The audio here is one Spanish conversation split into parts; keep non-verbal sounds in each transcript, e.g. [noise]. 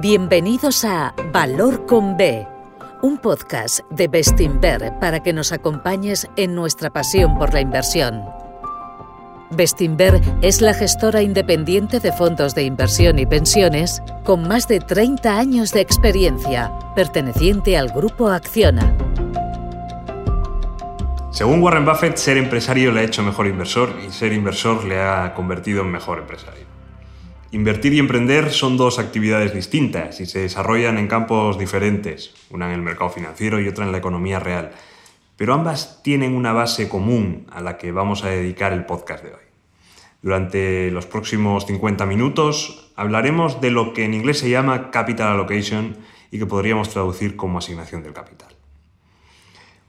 Bienvenidos a Valor con B, un podcast de Bestinver para que nos acompañes en nuestra pasión por la inversión. Bestinver es la gestora independiente de fondos de inversión y pensiones con más de 30 años de experiencia, perteneciente al grupo Acciona. Según Warren Buffett, ser empresario le ha hecho mejor inversor y ser inversor le ha convertido en mejor empresario. Invertir y emprender son dos actividades distintas y se desarrollan en campos diferentes, una en el mercado financiero y otra en la economía real, pero ambas tienen una base común a la que vamos a dedicar el podcast de hoy. Durante los próximos 50 minutos hablaremos de lo que en inglés se llama capital allocation y que podríamos traducir como asignación del capital.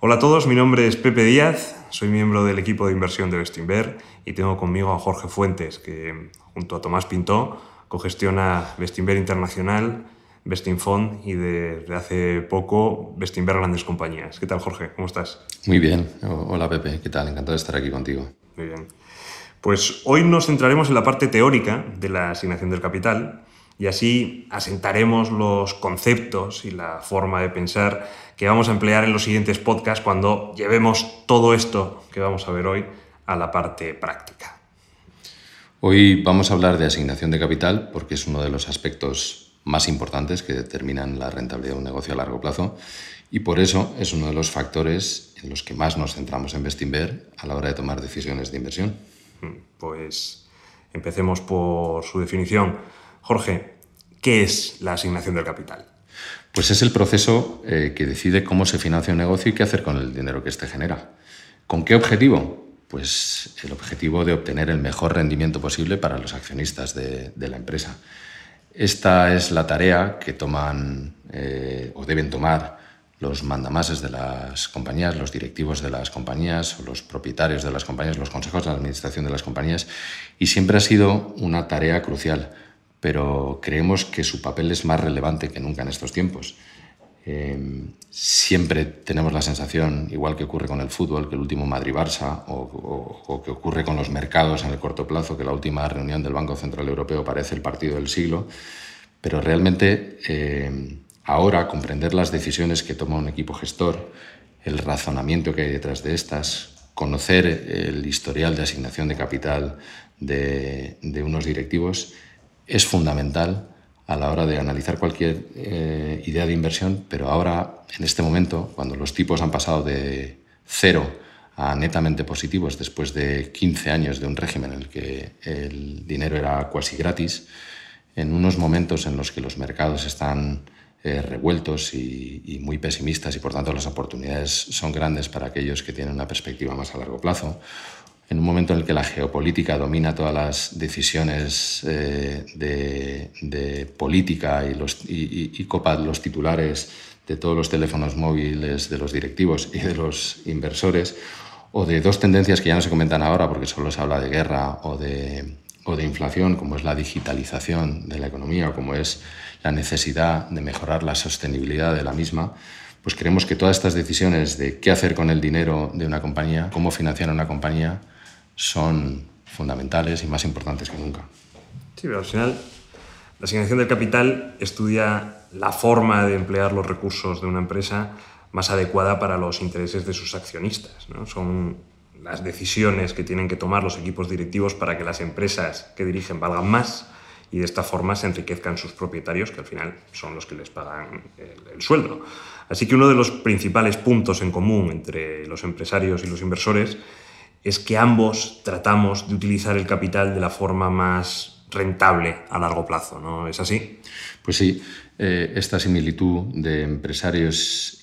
Hola a todos, mi nombre es Pepe Díaz, soy miembro del equipo de inversión de Bestinver y tengo conmigo a Jorge Fuentes, que junto a Tomás Pintó cogestiona Bestinver Internacional, Bestinfond y desde hace poco Bestinver Grandes Compañías. ¿Qué tal, Jorge? ¿Cómo estás? Muy bien. Hola, Pepe. ¿Qué tal? Encantado de estar aquí contigo. Muy bien. Pues hoy nos centraremos en la parte teórica de la asignación del capital y así asentaremos los conceptos y la forma de pensar que vamos a emplear en los siguientes podcasts cuando llevemos todo esto que vamos a ver hoy a la parte práctica. Hoy vamos a hablar de asignación de capital porque es uno de los aspectos más importantes que determinan la rentabilidad de un negocio a largo plazo y por eso es uno de los factores en los que más nos centramos en Bestinver a la hora de tomar decisiones de inversión. Pues empecemos por su definición. Jorge, ¿qué es la asignación del capital? Pues es el proceso eh, que decide cómo se financia un negocio y qué hacer con el dinero que éste genera. ¿Con qué objetivo? Pues el objetivo de obtener el mejor rendimiento posible para los accionistas de, la empresa. Esta es la tarea que toman eh, o deben tomar los mandamases de las compañías, los directivos de las compañías los propietarios de las compañías, los consejos de administración de las compañías, y siempre ha sido una tarea crucial pero creemos que su papel es más relevante que nunca en estos tiempos. Eh, siempre tenemos la sensación, igual que ocurre con el fútbol, que el último Madrid-Barça, o, que ocurre con los mercados en el corto plazo, que la última reunión del Banco Central Europeo parece el partido del siglo, pero realmente eh, ahora comprender las decisiones que toma un equipo gestor, el razonamiento que hay detrás de estas, conocer el historial de asignación de capital de, de unos directivos, es fundamental a la hora de analizar cualquier eh, idea de inversión, pero ahora, en este momento, cuando los tipos han pasado de cero a netamente positivos después de 15 años de un régimen en el que el dinero era casi gratis, en unos momentos en los que los mercados están eh, revueltos y, muy pesimistas y por tanto las oportunidades son grandes para aquellos que tienen una perspectiva más a largo plazo, en un momento en el que la geopolítica domina todas las decisiones eh, de, política y, los, y, copa los titulares de todos los teléfonos móviles de los directivos y de los inversores, o de dos tendencias que ya no se comentan ahora porque solo se habla de guerra o de, o de inflación, como es la digitalización de la economía o como es la necesidad de mejorar la sostenibilidad de la misma, pues creemos que todas estas decisiones de qué hacer con el dinero de una compañía, cómo financiar una compañía, son fundamentales y más importantes que nunca. Sí, pero al final la asignación del capital estudia la forma de emplear los recursos de una empresa más adecuada para los intereses de sus accionistas. ¿no? Son las decisiones que tienen que tomar los equipos directivos para que las empresas que dirigen valgan más y de esta forma se enriquezcan sus propietarios, que al final son los que les pagan el, el, sueldo. Así que uno de los principales puntos en común entre los empresarios y los inversores es que ambos tratamos de utilizar el capital de la forma más rentable a largo plazo, ¿no? ¿Es así? Pues sí, eh, esta similitud de empresarios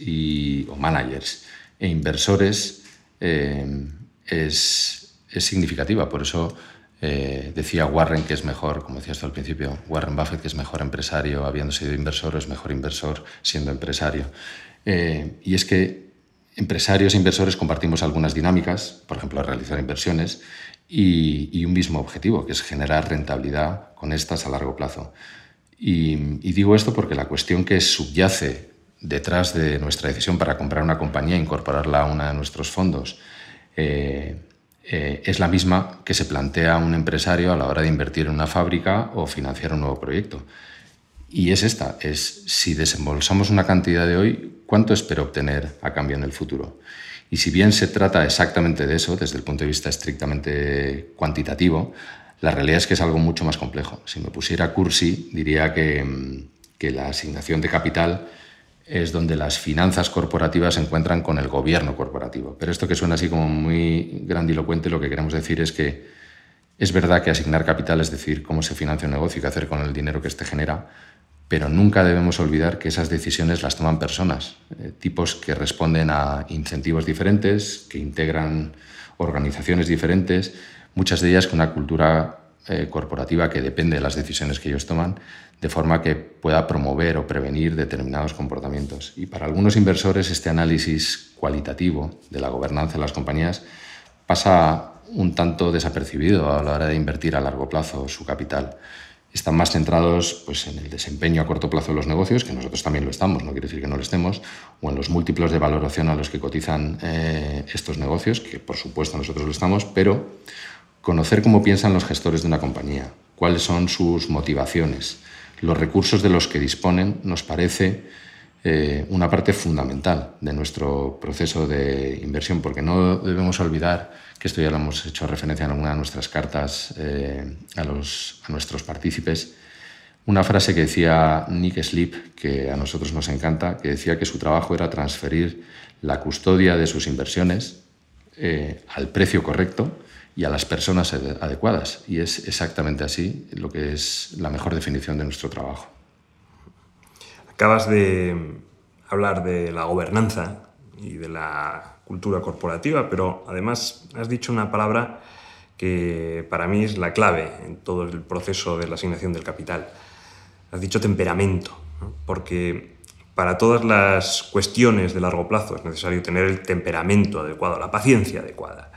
o managers e inversores eh, es, significativa. Por eso eh, decía Warren que es mejor, como decías tú al principio, Warren Buffett que es mejor empresario habiendo sido inversor, es mejor inversor siendo empresario. y es que empresarios e inversores compartimos algunas dinámicas, por ejemplo, realizar inversiones, y, un mismo objetivo, que es generar rentabilidad con estas a largo plazo. Y, digo esto porque la cuestión que subyace detrás de nuestra decisión para comprar una compañía e incorporarla a uno de nuestros fondos eh, eh, es la misma que se plantea un empresario a la hora de invertir en una fábrica o financiar un nuevo proyecto. Y es esta, es si desembolsamos una cantidad de hoy, ¿cuánto espero obtener a cambio en el futuro? Y si bien se trata exactamente de eso, desde el punto de vista estrictamente cuantitativo, la realidad es que es algo mucho más complejo. Si me pusiera cursi, diría que, que la asignación de capital es donde las finanzas corporativas se encuentran con el gobierno corporativo. Pero esto que suena así como muy grandilocuente, lo que queremos decir es que es verdad que asignar capital, es decir, cómo se financia un negocio y qué hacer con el dinero que éste genera, pero nunca debemos olvidar que esas decisiones las toman personas, eh, tipos que responden a incentivos diferentes, que integran organizaciones diferentes, muchas de ellas con una cultura eh, corporativa que depende de las decisiones que ellos toman, de forma que pueda promover o prevenir determinados comportamientos. Y para algunos inversores este análisis cualitativo de la gobernanza de las compañías pasa un tanto desapercibido a la hora de invertir a largo plazo su capital. Están más centrados pues, en el desempeño a corto plazo de los negocios, que nosotros también lo estamos, no quiere decir que no lo estemos, o en los múltiplos de valoración a los que cotizan eh, estos negocios, que por supuesto nosotros lo estamos, pero conocer cómo piensan los gestores de una compañía, cuáles son sus motivaciones, los recursos de los que disponen, nos parece eh, una parte fundamental de nuestro proceso de inversión, porque no debemos olvidar que esto ya lo hemos hecho referencia en alguna de nuestras cartas eh, a, los, a nuestros partícipes, una frase que decía Nick Sleep, que a nosotros nos encanta, que decía que su trabajo era transferir la custodia de sus inversiones eh, al precio correcto y a las personas adecuadas. Y es exactamente así lo que es la mejor definición de nuestro trabajo. Acabas de hablar de la gobernanza y de la cultura corporativa, pero además has dicho una palabra que para mí es la clave en todo el proceso de la asignación del capital. Has dicho temperamento, porque para todas las cuestiones de largo plazo es necesario tener el temperamento adecuado, la paciencia adecuada.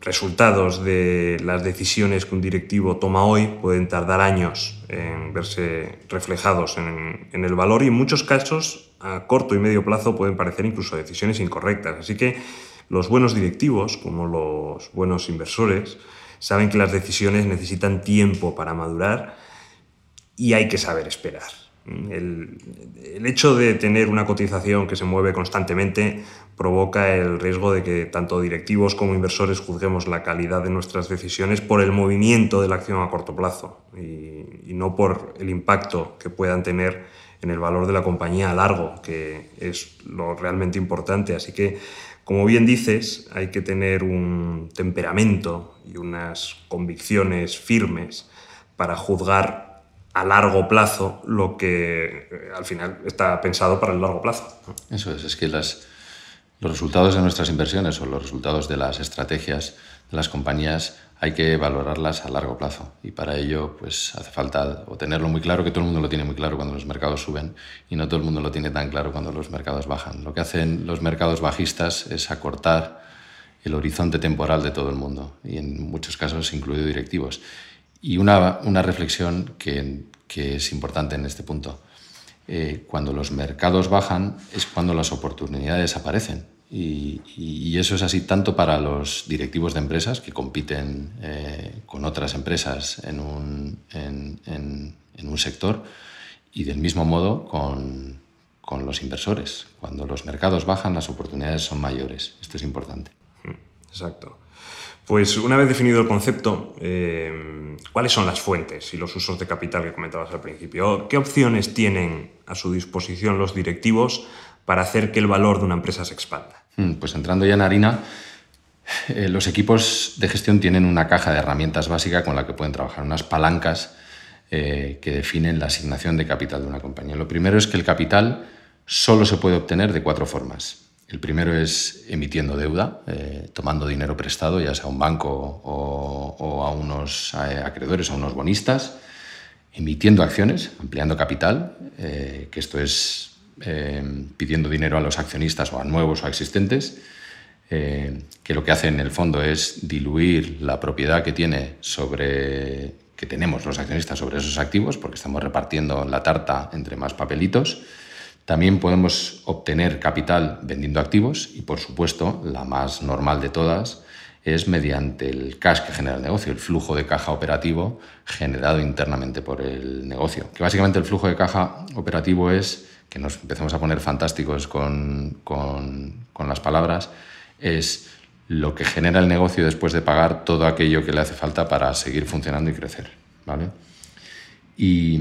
Resultados de las decisiones que un directivo toma hoy pueden tardar años en verse reflejados en, en el valor y en muchos casos a corto y medio plazo pueden parecer incluso decisiones incorrectas. Así que los buenos directivos, como los buenos inversores, saben que las decisiones necesitan tiempo para madurar y hay que saber esperar. El, hecho de tener una cotización que se mueve constantemente provoca el riesgo de que tanto directivos como inversores juzguemos la calidad de nuestras decisiones por el movimiento de la acción a corto plazo y no por el impacto que puedan tener en el valor de la compañía a largo, que es lo realmente importante. Así que, como bien dices, hay que tener un temperamento y unas convicciones firmes para juzgar a largo plazo lo que eh, al final está pensado para el largo plazo. Eso es, es que las, los resultados de nuestras inversiones o los resultados de las estrategias de las compañías hay que valorarlas a largo plazo y para ello pues hace falta o tenerlo muy claro, que todo el mundo lo tiene muy claro cuando los mercados suben y no todo el mundo lo tiene tan claro cuando los mercados bajan. Lo que hacen los mercados bajistas es acortar el horizonte temporal de todo el mundo y en muchos casos incluido directivos. Y una, una reflexión que, que, es importante en este punto. Eh, cuando los mercados bajan es cuando las oportunidades aparecen y, eso es así tanto para los directivos de empresas que compiten eh, con otras empresas en un, en, un, sector y del mismo modo con, con, los inversores. Cuando los mercados bajan, las oportunidades son mayores. Esto es importante. Exacto. Pues una vez definido el concepto, eh, ¿cuáles son las fuentes y los usos de capital que comentabas al principio? ¿Qué opciones tienen a su disposición los directivos para hacer que el valor de una empresa se expanda? Mm, pues entrando ya en harina, eh, los equipos de gestión tienen una caja de herramientas básica con la que pueden trabajar, unas palancas eh, que definen la asignación de capital de una compañía. Lo primero es que el capital solo se puede obtener de cuatro formas. El primero es emitiendo deuda, eh, tomando dinero prestado, ya sea a un banco o, a unos acreedores, a unos bonistas, emitiendo acciones, ampliando capital, que esto es eh, pidiendo dinero a los accionistas o a nuevos o a existentes, eh, que lo que hace en el fondo es diluir la propiedad que tiene sobre que tenemos los accionistas sobre esos activos, porque estamos repartiendo la tarta entre más papelitos. También podemos obtener capital vendiendo activos y, por supuesto, la más normal de todas es mediante el cash que genera el negocio, el flujo de caja operativo generado internamente por el negocio. Que básicamente el flujo de caja operativo es, que nos empecemos a poner fantásticos con, las palabras, es lo que genera el negocio después de pagar todo aquello que le hace falta para seguir funcionando y crecer. ¿vale? Y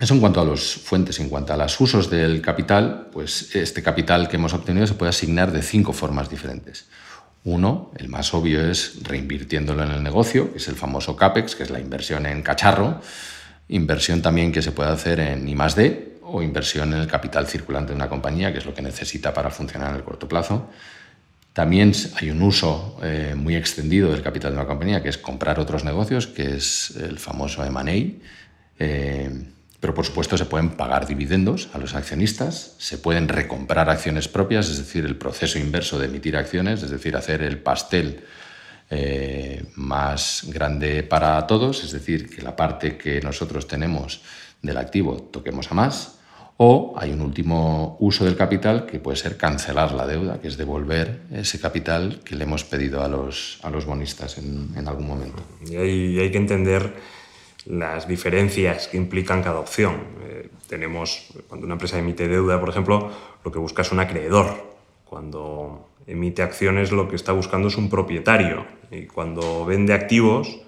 eso en cuanto a las fuentes, en cuanto a los usos del capital, pues este capital que hemos obtenido se puede asignar de cinco formas diferentes. Uno, el más obvio es reinvirtiéndolo en el negocio, que es el famoso CAPEX, que es la inversión en cacharro, inversión también que se puede hacer en I+D o inversión en el capital circulante de una compañía, que es lo que necesita para funcionar en el corto plazo. También hay un uso eh, muy extendido del capital de una compañía, que es comprar otros negocios, que es el famoso M&A. Pero por supuesto se pueden pagar dividendos a los accionistas, se pueden recomprar acciones propias, es decir, el proceso inverso de emitir acciones, es decir, hacer el pastel eh, más grande para todos, es decir, que la parte que nosotros tenemos del activo toquemos a más. O hay un último uso del capital que puede ser cancelar la deuda, que es devolver ese capital que le hemos pedido a los, a los bonistas en, algún momento. Y hay que entender las diferencias que implican cada opción. Eh, tenemos, cuando una empresa emite deuda, por ejemplo, lo que busca es un acreedor. Cuando emite acciones, lo que está buscando es un propietario. Y cuando vende activos,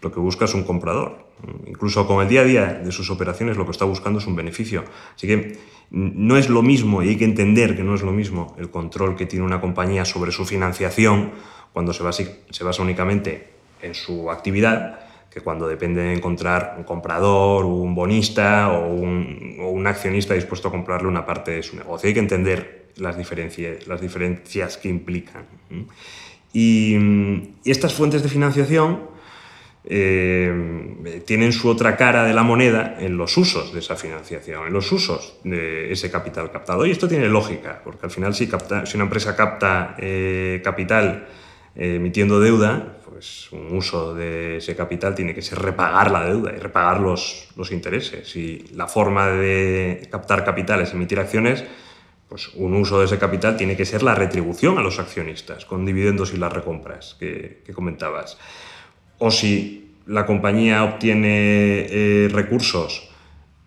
lo que busca es un comprador. Incluso con el día a día de sus operaciones, lo que está buscando es un beneficio. Así que no es lo mismo, y hay que entender que no es lo mismo el control que tiene una compañía sobre su financiación cuando se basa, se basa únicamente en su actividad que cuando depende de encontrar un comprador, un bonista o un, accionista dispuesto a comprarle una parte de su negocio. Hay que entender las diferencias, las diferencias que implican. Y, estas fuentes de financiación eh, tienen su otra cara de la moneda en los usos de esa financiación, en los usos de ese capital captado. Y esto tiene lógica, porque al final si, si una empresa capta eh, capital eh, emitiendo deuda, pues un uso de ese capital tiene que ser repagar la deuda y repagar los, los intereses. Y la forma de captar capital es emitir acciones, pues un uso de ese capital tiene que ser la retribución a los accionistas, con dividendos y las recompras que, comentabas. O si la compañía obtiene eh, recursos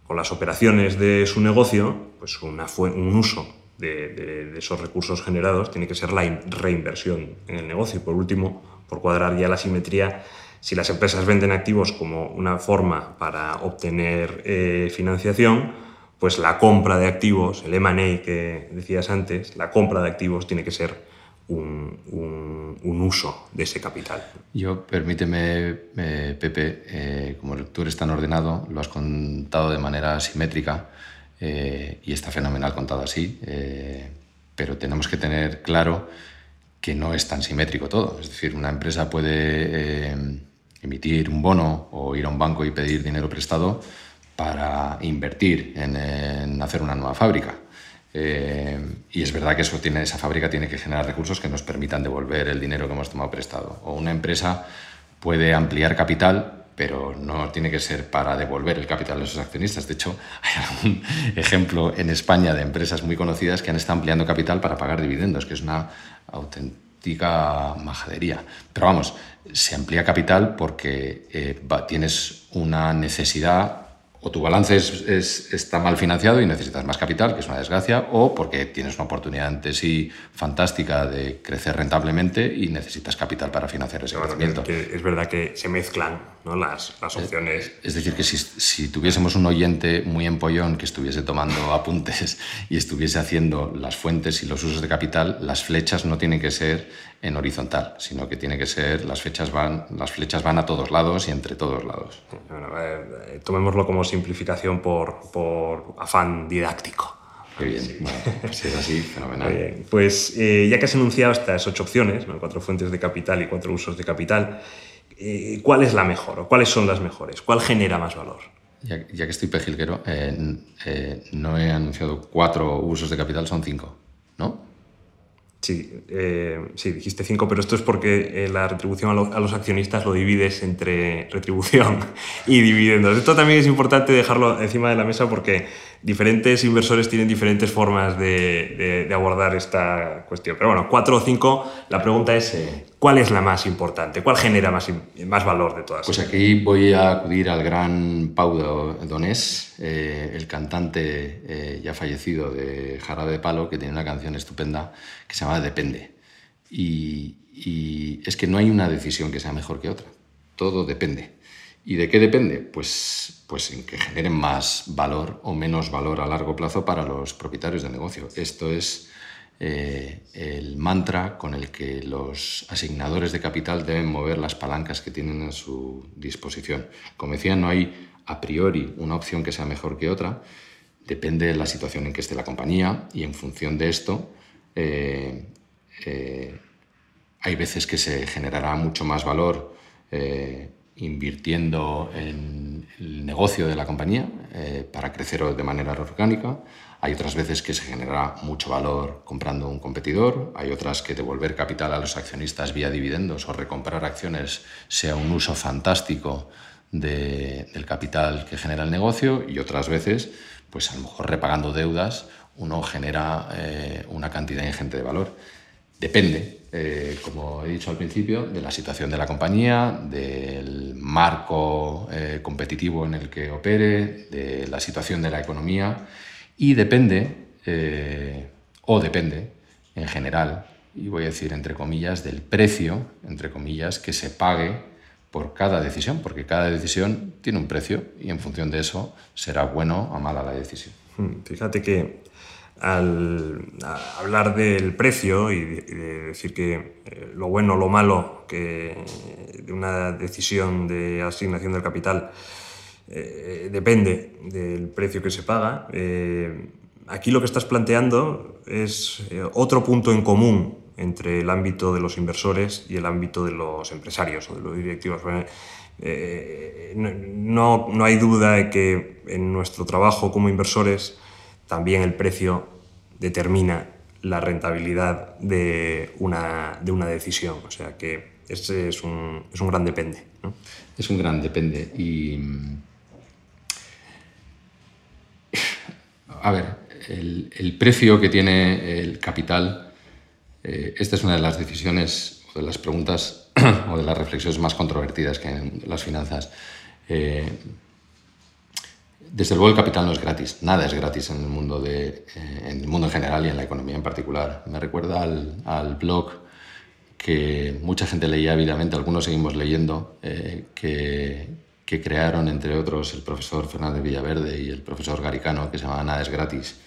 con las operaciones de su negocio, pues un uso de, de, esos recursos generados tiene que ser la reinversión en el negocio. Y por último, por cuadrar ya la simetría, si las empresas venden activos como una forma para obtener eh, financiación, pues la compra de activos, el M&A que decías antes, la compra de activos tiene que ser un, uso de ese capital. Yo, permíteme, eh, Pepe, eh, como tú eres tan ordenado, lo has contado de manera simétrica y está fenomenal contado así, pero tenemos que tener claro que no es tan simétrico todo. Es decir, una empresa puede eh, emitir un bono o ir a un banco y pedir dinero prestado para invertir en, hacer una nueva fábrica. Eh, y es verdad que eso tiene, esa fábrica tiene que generar recursos que nos permitan devolver el dinero que hemos tomado prestado. O una empresa puede ampliar capital, pero no tiene que ser para devolver el capital a sus accionistas. De hecho, hay algún [laughs] ejemplo en España de empresas muy conocidas que han estado ampliando capital para pagar dividendos, que es una auténtica majadería. Pero vamos, se amplía capital porque eh, tienes una necesidad o tu balance es, está mal financiado y necesitas más capital, que es una desgracia, o porque tienes una oportunidad ante sí fantástica de crecer rentablemente y necesitas capital para financiar ese crecimiento. es verdad que se mezclan ¿no? las, las, opciones. Es, decir, que si, si, tuviésemos un oyente muy empollón que estuviese tomando [laughs] apuntes y estuviese haciendo las fuentes y los usos de capital, las flechas no tienen que ser en horizontal, sino que tiene que ser, las, fechas van, las flechas van a todos lados y entre todos lados. Bueno, eh, tomémoslo como simplificación por, por afán didáctico. Qué bien, si pues es así, [laughs] fenomenal. Pues eh, ya que has enunciado estas ocho opciones, cuatro fuentes de capital y cuatro usos de capital, eh, ¿cuál es la mejor o cuáles son las mejores? ¿Cuál genera más valor? Ya, ya que estoy pejilguero, no he anunciado cuatro usos de capital, son cinco, ¿no? Sí, eh, sí, dijiste cinco, pero esto es porque eh, la retribución a, los accionistas lo divides entre retribución [laughs] y dividendos. Esto también es importante dejarlo encima de la mesa porque diferentes inversores tienen diferentes formas de, abordar esta cuestión. Pero bueno, cuatro o cinco, la pregunta es, ¿cuál es la más importante? ¿Cuál genera más, más valor de todas? Pues aquí voy a acudir al gran Pau Donés, eh, el cantante eh, ya fallecido de Jarabe de Palo, que tiene una canción estupenda que se llama Depende. Y, y es que no hay una decisión que sea mejor que otra. Todo depende. ¿Y de qué depende? Pues, pues en que generen más valor o menos valor a largo plazo para los propietarios del negocio. Esto es eh, el mantra con el que los asignadores de capital deben mover las palancas que tienen a su disposición. Como decía, no hay a priori una opción que sea mejor que otra. Depende de la situación en que esté la compañía y en función de esto eh, eh, hay veces que se generará mucho más valor invirtiendo en el negocio de la compañía eh, para crecer de manera orgánica. Hay otras veces que se genera mucho valor comprando un competidor. Hay otras que devolver capital a los accionistas vía dividendos o recomprar acciones sea un uso fantástico del capital que genera el negocio. Y otras veces, pues a lo mejor repagando deudas, uno genera eh, una cantidad ingente de valor. Depende, eh, como he dicho al principio, de la situación de la compañía, del marco eh, competitivo en el que opere, de la situación de la economía y depende, eh, o depende en general, y voy a decir entre comillas, del precio, entre comillas, que se pague por cada decisión, porque cada decisión tiene un precio y en función de eso será bueno o mala la decisión. Hmm, fíjate que al hablar del precio y de, decir que eh, lo bueno o lo malo que de una decisión de asignación del capital eh, depende del precio que se paga, eh, aquí lo que estás planteando es otro punto en común entre el ámbito de los inversores y el ámbito de los empresarios o de los directivos. no, no hay duda de que en nuestro trabajo como inversores también el precio determina la rentabilidad de una, de una decisión. O sea que ese es un, es un gran depende. Es un gran depende. Y. A ver, el, precio que tiene el capital, eh, esta es una de las decisiones o de las preguntas [clears throat] o de las reflexiones más controvertidas que en las finanzas. Eh, desde luego el capital no es gratis, nada es gratis en el mundo, de, eh, en, el mundo en general y en la economía en particular. Me recuerda al, blog que mucha gente leía ávidamente, algunos seguimos leyendo, eh, que, crearon entre otros el profesor Fernández Villaverde y el profesor Garicano, que se llamaba Nada es gratis,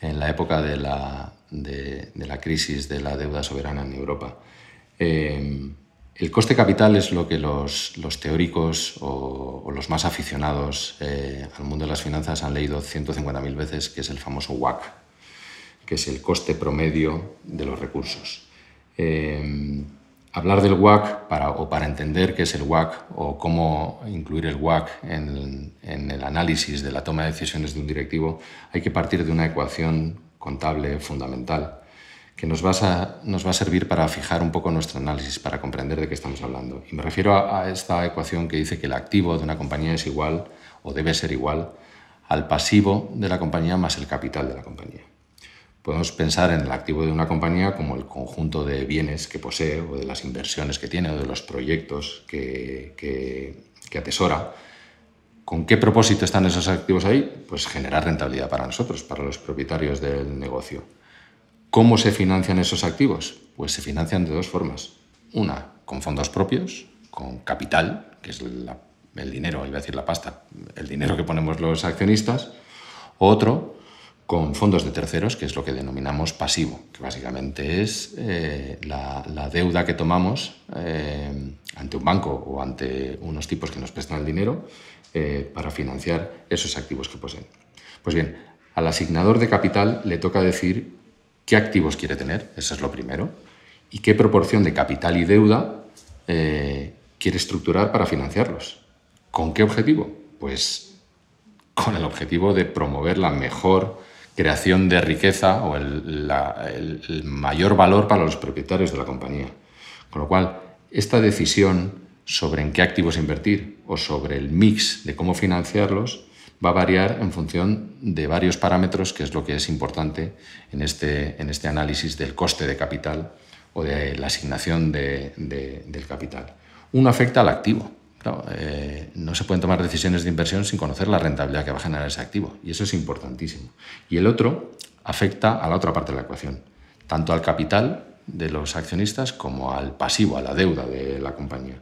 en la época de la, de, la crisis de la deuda soberana en Europa. Eh, el coste capital es lo que los, teóricos o, los más aficionados eh, al mundo de las finanzas han leído 150.000 veces, que es el famoso WACC, que es el coste promedio de los recursos. Eh, hablar del WACC para, o para entender qué es el WACC o cómo incluir el WACC en, en el análisis de la toma de decisiones de un directivo, hay que partir de una ecuación contable fundamental que nos, va a, nos va a servir para fijar un poco nuestro análisis, para comprender de qué estamos hablando. Y me refiero a, esta ecuación que dice que el activo de una compañía es igual o debe ser igual al pasivo de la compañía más el capital de la compañía. Podemos pensar en el activo de una compañía como el conjunto de bienes que posee o de las inversiones que tiene o de los proyectos que, que atesora. ¿Con qué propósito están esos activos ahí? Pues generar rentabilidad para nosotros, para los propietarios del negocio. ¿Cómo se financian esos activos? Pues se financian de dos formas. Una, con fondos propios, con capital, que es el dinero, iba a decir la pasta, el dinero que ponemos los accionistas. Otro, con fondos de terceros, que es lo que denominamos pasivo, que básicamente es eh, la, deuda que tomamos eh, ante un banco o ante unos tipos que nos prestan el dinero eh, para financiar esos activos que poseen. Pues bien, al asignador de capital le toca decir qué activos quiere tener, eso es lo primero, y qué proporción de capital y deuda eh, quiere estructurar para financiarlos. ¿Con qué objetivo? Pues con el objetivo de promover la mejor creación de riqueza o el, el mayor valor para los propietarios de la compañía. Con lo cual, esta decisión sobre en qué activos invertir o sobre el mix de cómo financiarlos va a variar en función de varios parámetros, que es lo que es importante en este, en este análisis del coste de capital o de la asignación del capital. Uno afecta al activo. Eh, no se pueden tomar decisiones de inversión sin conocer la rentabilidad que va a generar ese activo, y eso es importantísimo. Y el otro afecta a la otra parte de la ecuación, tanto al capital de los accionistas como al pasivo, a la deuda de la compañía.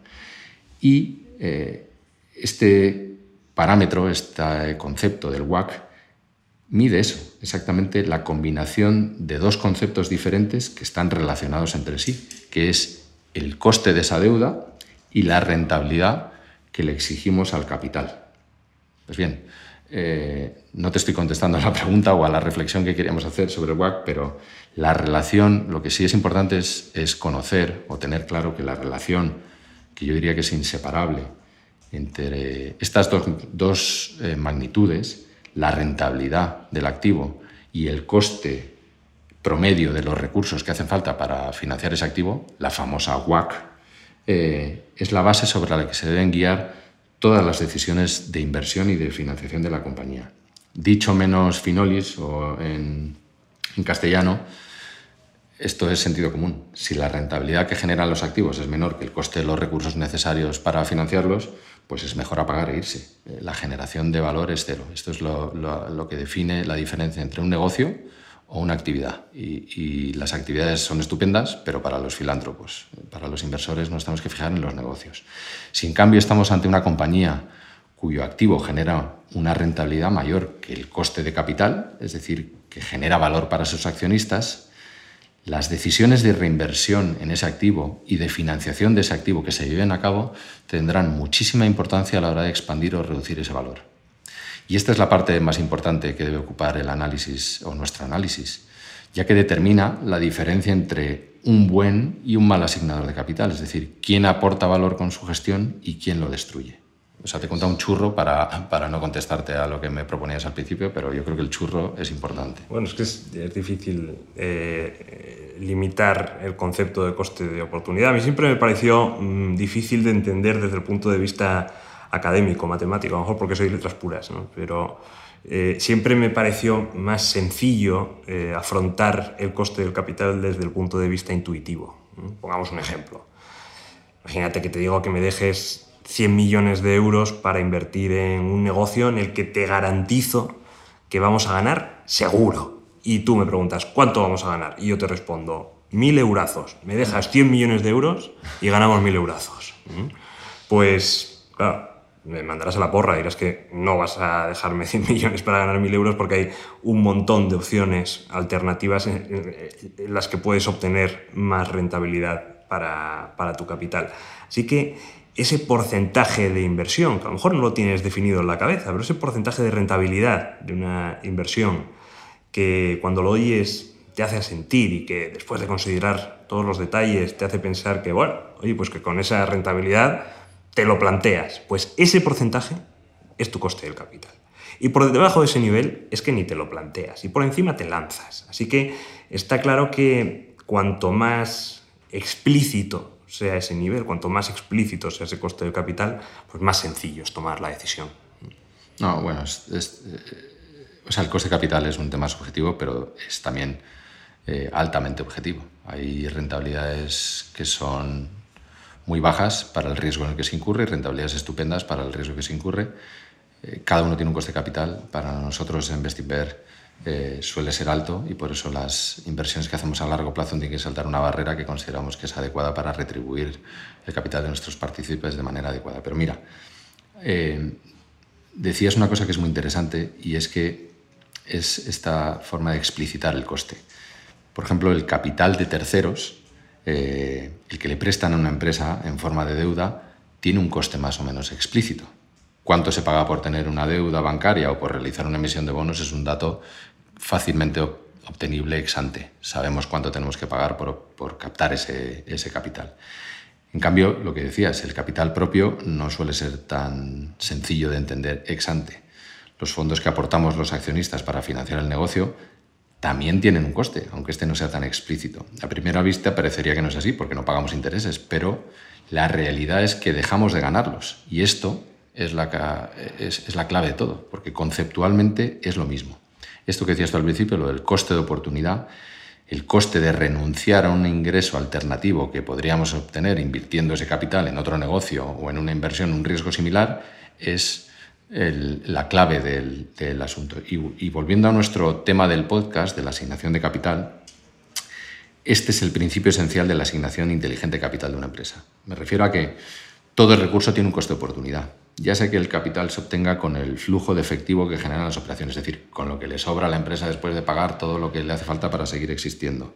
Y eh, este parámetro, este concepto del WACC, mide eso, exactamente la combinación de dos conceptos diferentes que están relacionados entre sí, que es el coste de esa deuda y la rentabilidad que le exigimos al capital. Pues bien, eh, no te estoy contestando a la pregunta o a la reflexión que queríamos hacer sobre el WACC, pero la relación, lo que sí es importante es conocer o tener claro que la relación, que yo diría que es inseparable, entre estas dos, eh, magnitudes, la rentabilidad del activo y el coste promedio de los recursos que hacen falta para financiar ese activo, la famosa WACC, eh, es la base sobre la que se deben guiar todas las decisiones de inversión y de financiación de la compañía. Dicho menos finolis o en castellano, esto es sentido común. Si la rentabilidad que generan los activos es menor que el coste de los recursos necesarios para financiarlos, pues es mejor apagar e irse. Eh, la generación de valor es cero. Esto es lo, que define la diferencia entre un negocio o una actividad. Y, las actividades son estupendas, pero para los filántropos, para los inversores nos tenemos que fijar en los negocios. Si en cambio estamos ante una compañía cuyo activo genera una rentabilidad mayor que el coste de capital, es decir, que genera valor para sus accionistas, las decisiones de reinversión en ese activo y de financiación de ese activo que se lleven a cabo tendrán muchísima importancia a la hora de expandir o reducir ese valor. Y esta es la parte más importante que debe ocupar el análisis o nuestro análisis, ya que determina la diferencia entre un buen y un mal asignador de capital, es decir, quién aporta valor con su gestión y quién lo destruye. O sea, te he un churro para, para, no contestarte a lo que me proponías al principio, pero yo creo que el churro es importante. Bueno, es que es, difícil eh, limitar el concepto de coste de oportunidad. A mí siempre me pareció mm, difícil de entender desde el punto de vista académico, matemático, a lo mejor porque soy letras puras, ¿no? pero eh, siempre me pareció más sencillo eh, afrontar el coste del capital desde el punto de vista intuitivo. Pongamos un ejemplo. Imagínate que te digo que me dejes 100 millones de euros para invertir en un negocio en el que te garantizo que vamos a ganar seguro. Y tú me preguntas, ¿cuánto vamos a ganar? Y yo te respondo, mil eurazos. Me dejas 100 millones de euros y ganamos mil eurazos. ¿Mm? Pues, claro, me mandarás a la porra, dirás que no vas a dejarme [laughs] 100 millones para ganar mil euros porque hay un montón de opciones alternativas en, las que puedes obtener más rentabilidad para, para tu capital. Así que ese porcentaje de inversión, que a lo mejor no lo tienes definido en la cabeza, pero ese porcentaje de rentabilidad de una inversión que cuando lo oyes te hace sentir y que después de considerar todos los detalles te hace pensar que, bueno, oye, pues que con esa rentabilidad te lo planteas. Pues ese porcentaje es tu coste del capital. Y por debajo de ese nivel es que ni te lo planteas y por encima te lanzas. Así que está claro que cuanto más explícito sea ese nivel, cuanto más explícito sea ese coste del capital, pues más sencillo es tomar la decisión. No, bueno, eh, o sea, el coste de capital es un tema subjetivo, pero es también eh, altamente objetivo. Hay rentabilidades que son muy bajas para el riesgo en el que se incurre rentabilidades estupendas para el riesgo que se incurre. Eh, cada uno tiene un coste de capital. Para nosotros en Bestinver eh, suele ser alto y por eso las inversiones que hacemos a largo plazo tienen que saltar una barrera que consideramos que es adecuada para retribuir el capital de nuestros partícipes de manera adecuada. Pero mira, eh, decías una cosa que es muy interesante y es que es esta forma de explicitar el coste. Por ejemplo, el capital de terceros, eh, el que le prestan a una empresa en forma de deuda, tiene un coste más o menos explícito. Cuánto se paga por tener una deuda bancaria o por realizar una emisión de bonos es un dato fácilmente obtenible ex ante. Sabemos cuánto tenemos que pagar por, captar ese, capital. En cambio, lo que decías, el capital propio no suele ser tan sencillo de entender ex ante. Los fondos que aportamos los accionistas para financiar el negocio también tienen un coste, aunque este no sea tan explícito. A primera vista parecería que no es así porque no pagamos intereses, pero la realidad es que dejamos de ganarlos y esto es la, es, la clave de todo, porque conceptualmente es lo mismo. Esto que decías tú al principio, lo del coste de oportunidad, el coste de renunciar a un ingreso alternativo que podríamos obtener invirtiendo ese capital en otro negocio o en una inversión, un riesgo similar, es la clave del, asunto. y, volviendo a nuestro tema del podcast, de la asignación de capital, este es el principio esencial de la asignación inteligente de capital de una empresa. Me refiero a que todo el recurso tiene un coste de oportunidad. Ya sea que el capital se obtenga con el flujo de efectivo que generan las operaciones, es decir, con lo que le sobra a la empresa después de pagar todo lo que le hace falta para seguir existiendo.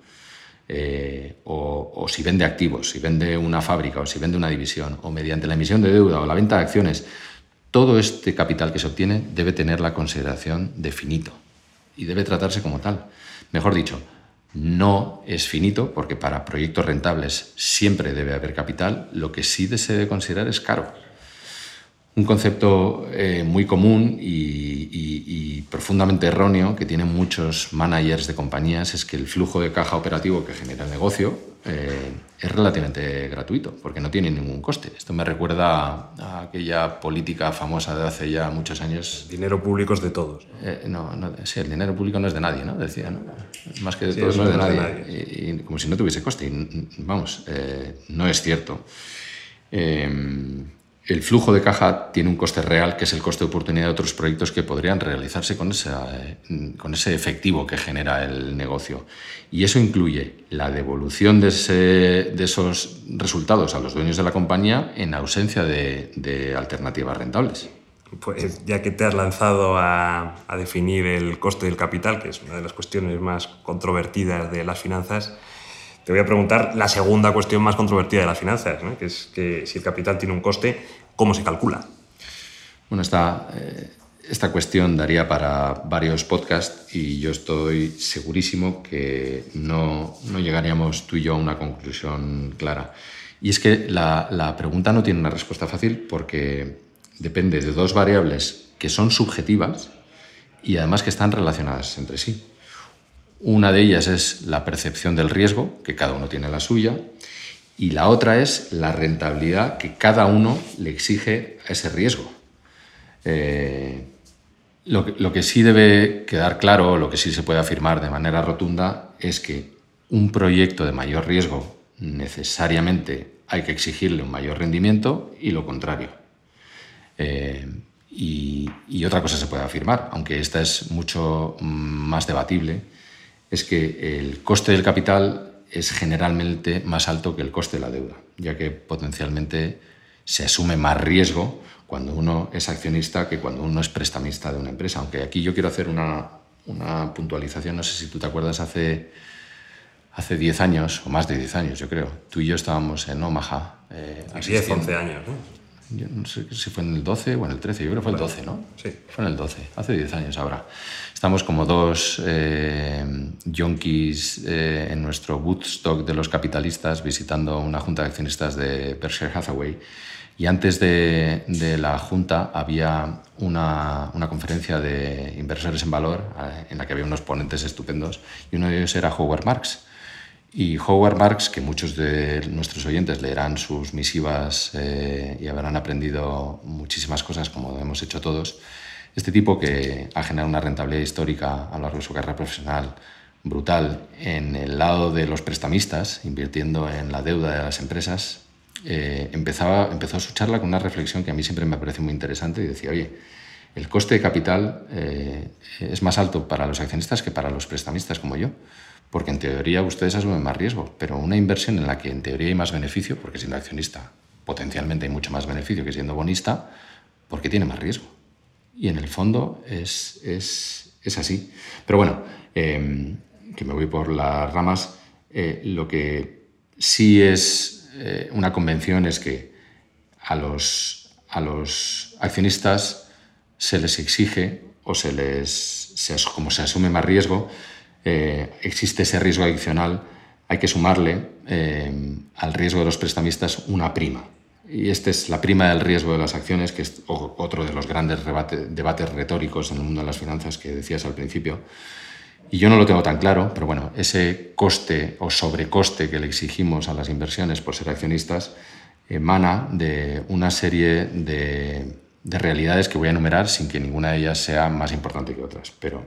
Eh, o, o, si vende activos, si vende una fábrica o si vende una división, o mediante la emisión de deuda o la venta de acciones, todo este capital que se obtiene debe tener la consideración de finito y debe tratarse como tal. Mejor dicho, no es finito, porque para proyectos rentables siempre debe haber capital, lo que sí se debe considerar es caro. Un concepto eh, muy común y, profundamente erróneo que tienen muchos managers de compañías es que el flujo de caja operativo que genera el negocio eh, es relativamente gratuito, porque no tiene ningún coste. Esto me recuerda a aquella política famosa de hace ya muchos años. El dinero público es de todos. Eh, no, sí, el dinero público no es de nadie, ¿no? Decía, ¿no? Más que de todos no es de nadie. Y, como si no tuviese coste. vamos, no es cierto. El flujo de caja tiene un coste real, que es el coste de oportunidad de otros proyectos que podrían realizarse con, con ese efectivo que genera el negocio. Y eso incluye la devolución de, esos resultados a los dueños de la compañía en ausencia de, alternativas rentables. Pues ya que te has lanzado a, definir el coste del capital, que es una de las cuestiones más controvertidas de las finanzas, te voy a preguntar la segunda cuestión más controvertida de las finanzas, que es que si el capital tiene un coste, ¿cómo se calcula? Bueno, esta, eh, esta cuestión daría para varios podcasts y yo estoy segurísimo que no, no llegaríamos tú y yo a una conclusión clara. Y es que la, la pregunta no tiene una respuesta fácil porque depende de dos variables que son subjetivas y además que están relacionadas entre sí. Una de ellas es la percepción del riesgo, que cada uno tiene la suya, y la otra es la rentabilidad que cada uno le exige a ese riesgo. Eh, lo, que, sí debe quedar claro, lo que sí se puede afirmar de manera rotunda, es que un proyecto de mayor riesgo necesariamente hay que exigirle un mayor rendimiento y lo contrario. Eh, y, y, otra cosa se puede afirmar, aunque esta es mucho más debatible, es que el coste del capital es generalmente más alto que el coste de la deuda, ya que potencialmente se asume más riesgo cuando uno es accionista que cuando uno es prestamista de una empresa. Aunque aquí yo quiero hacer una, puntualización, no sé si tú te acuerdas, hace, hace 10 años, o más de 10 años yo creo, tú y yo estábamos en Omaha. Eh, 10, 11 años, ¿no? Yo no sé si fue en el 12 o en el 13, yo creo que fue el 12, ¿no? Sí. Fue en el 12, hace 10 años ahora. Estamos como dos eh, eh, en nuestro Woodstock de los capitalistas visitando una junta de accionistas de Berkshire Hathaway. Y antes de, la junta había una, conferencia de inversores en valor eh, en la que había unos ponentes estupendos y uno de ellos era Howard Marks. Y Howard Marks, que muchos de nuestros oyentes leerán sus misivas y habrán aprendido muchísimas cosas como hemos hecho todos, este tipo que ha generado una rentabilidad histórica a lo largo de su carrera profesional brutal en el lado de los prestamistas, invirtiendo en la deuda de las empresas, eh, empezaba, empezó su charla con una reflexión que a mí siempre me parece muy interesante y decía, oye, el coste de capital eh, es más alto para los accionistas que para los prestamistas como yo, porque en teoría ustedes asumen más riesgo, pero una inversión en la que en teoría hay más beneficio, porque siendo accionista potencialmente hay mucho más beneficio que siendo bonista, porque tiene más riesgo. Y en el fondo es, así. Pero bueno, em, que me voy por las ramas, eh, lo que sí es eh, una convención es que a los, a los accionistas se les exige o se les, como se asume más riesgo, eh, existe ese riesgo adicional, hay que sumarle al riesgo de los prestamistas una prima. Y esta es la prima del riesgo de las acciones, que es otro de los grandes debates retóricos en el mundo de las finanzas que decías al principio. Y yo no lo tengo tan claro, pero bueno, ese coste o sobrecoste que le exigimos a las inversiones por ser accionistas emana de una serie de, de realidades que voy a enumerar sin que ninguna de ellas sea más importante que otras. Pero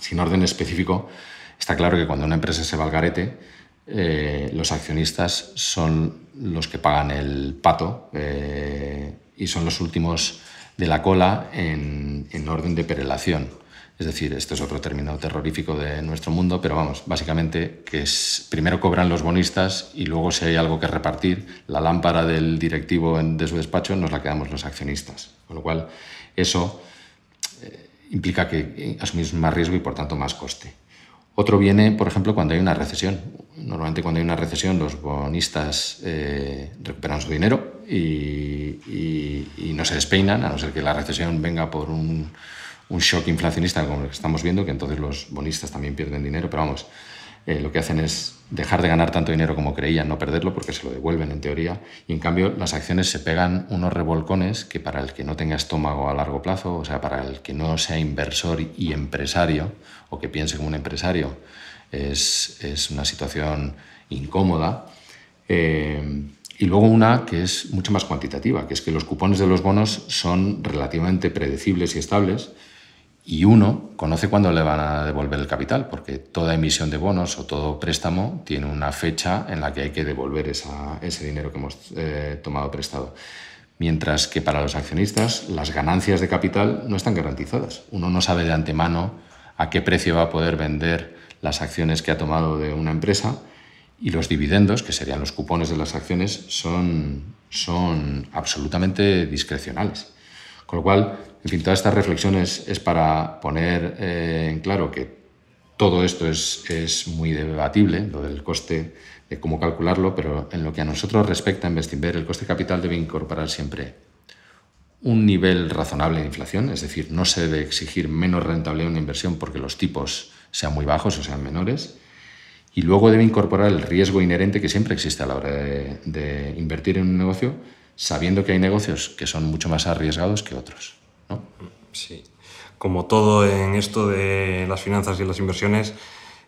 sin orden específico, está claro que cuando una empresa se va al garete, eh, los accionistas son los que pagan el pato eh, y son los últimos de la cola en, en orden de perelación. Es decir, esto es otro término terrorífico de nuestro mundo, pero vamos, básicamente que es, primero cobran los bonistas y luego si hay algo que repartir, la lámpara del directivo de su despacho nos la quedamos los accionistas. Con lo cual, eso eh, implica que asumimos más riesgo y por tanto más coste. Otro viene, por ejemplo, cuando hay una recesión. Normalmente cuando hay una recesión los bonistas eh, recuperan su dinero y no se despeinan, a no ser que la recesión venga por un un shock inflacionista como el que estamos viendo, que entonces los bonistas también pierden dinero, pero vamos, eh, lo que hacen es dejar de ganar tanto dinero como creían, no perderlo porque se lo devuelven en teoría, y en cambio las acciones se pegan unos revolcones que para el que no tenga estómago a largo plazo, o sea, para el que no sea inversor y empresario, o que piense como un empresario, es, es una situación incómoda. Eh, y luego una que es mucho más cuantitativa, que es que los cupones de los bonos son relativamente predecibles y estables, y uno conoce cuándo le van a devolver el capital, porque toda emisión de bonos o todo préstamo tiene una fecha en la que hay que devolver ese dinero que hemos eh, tomado prestado. Mientras que para los accionistas las ganancias de capital no están garantizadas. Uno no sabe de antemano a qué precio va a poder vender las acciones que ha tomado de una empresa y los dividendos, que serían los cupones de las acciones, son, son absolutamente discrecionales. Con lo cual, en fin, todas estas reflexiones es para poner eh, en claro que todo esto es, es, muy debatible, lo del coste, de cómo calcularlo, pero en lo que a nosotros respecta en Bestinver, el coste capital debe incorporar siempre un nivel razonable de inflación, es decir, no se debe exigir menos rentabilidad en una inversión porque los tipos sean muy bajos o sean menores, y luego debe incorporar el riesgo inherente que siempre existe a la hora de, invertir en un negocio, sabiendo que hay negocios que son mucho más arriesgados que otros. Sí. Como todo en esto de las finanzas y las inversiones,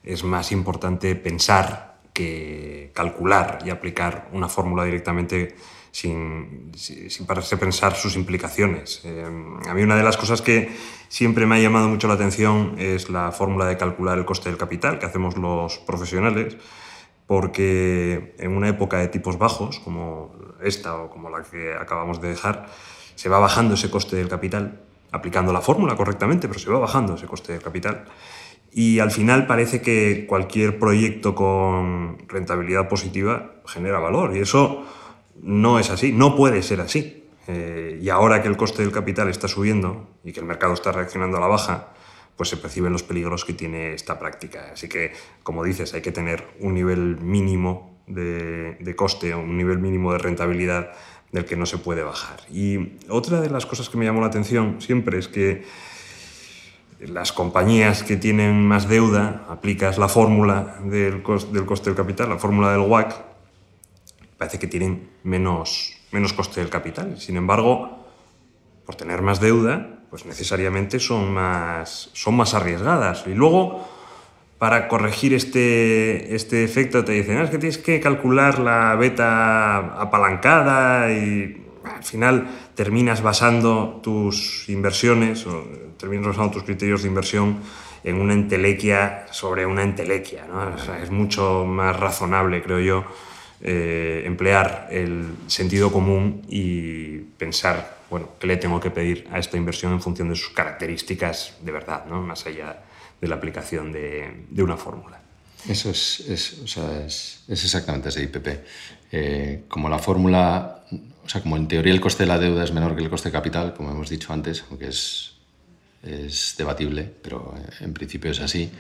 es más importante pensar que calcular y aplicar una fórmula directamente sin, sin pararse a pensar sus implicaciones. Eh, a mí una de las cosas que siempre me ha llamado mucho la atención es la fórmula de calcular el coste del capital que hacemos los profesionales, porque en una época de tipos bajos, como esta o como la que acabamos de dejar, se va bajando ese coste del capital, aplicando la fórmula correctamente, pero se va bajando ese coste del capital. Y al final parece que cualquier proyecto con rentabilidad positiva genera valor. Y eso no es así, no puede ser así. Eh, y ahora que el coste del capital está subiendo y que el mercado está reaccionando a la baja, pues se perciben los peligros que tiene esta práctica. Así que, como dices, hay que tener un nivel mínimo de, de coste, un nivel mínimo de rentabilidad del que no se puede bajar. Y otra de las cosas que me llamó la atención siempre es que las compañías que tienen más deuda, aplicas la fórmula del, coste del capital, la fórmula del WACC, parece que tienen menos, menos coste del capital. Sin embargo, por tener más deuda, pues necesariamente son más, son más arriesgadas. Y luego para corregir este, este efecto te dicen, ah, es que tienes que calcular la beta apalancada y al final terminas basando tus inversiones o terminas basando tus criterios de inversión en una entelequia sobre una entelequia. ¿no? es mucho más razonable, creo yo, eh, emplear el sentido común y pensar, bueno, qué le tengo que pedir a esta inversión en función de sus características de verdad, ¿no? más allá de la aplicación de, de una fórmula. Eso es, es, o sea, es, es, exactamente ese IPP. Eh, como la fórmula, o sea, como en teoría el coste de la deuda es menor que el coste de capital, como hemos dicho antes, aunque es, es debatible, pero en principio es así,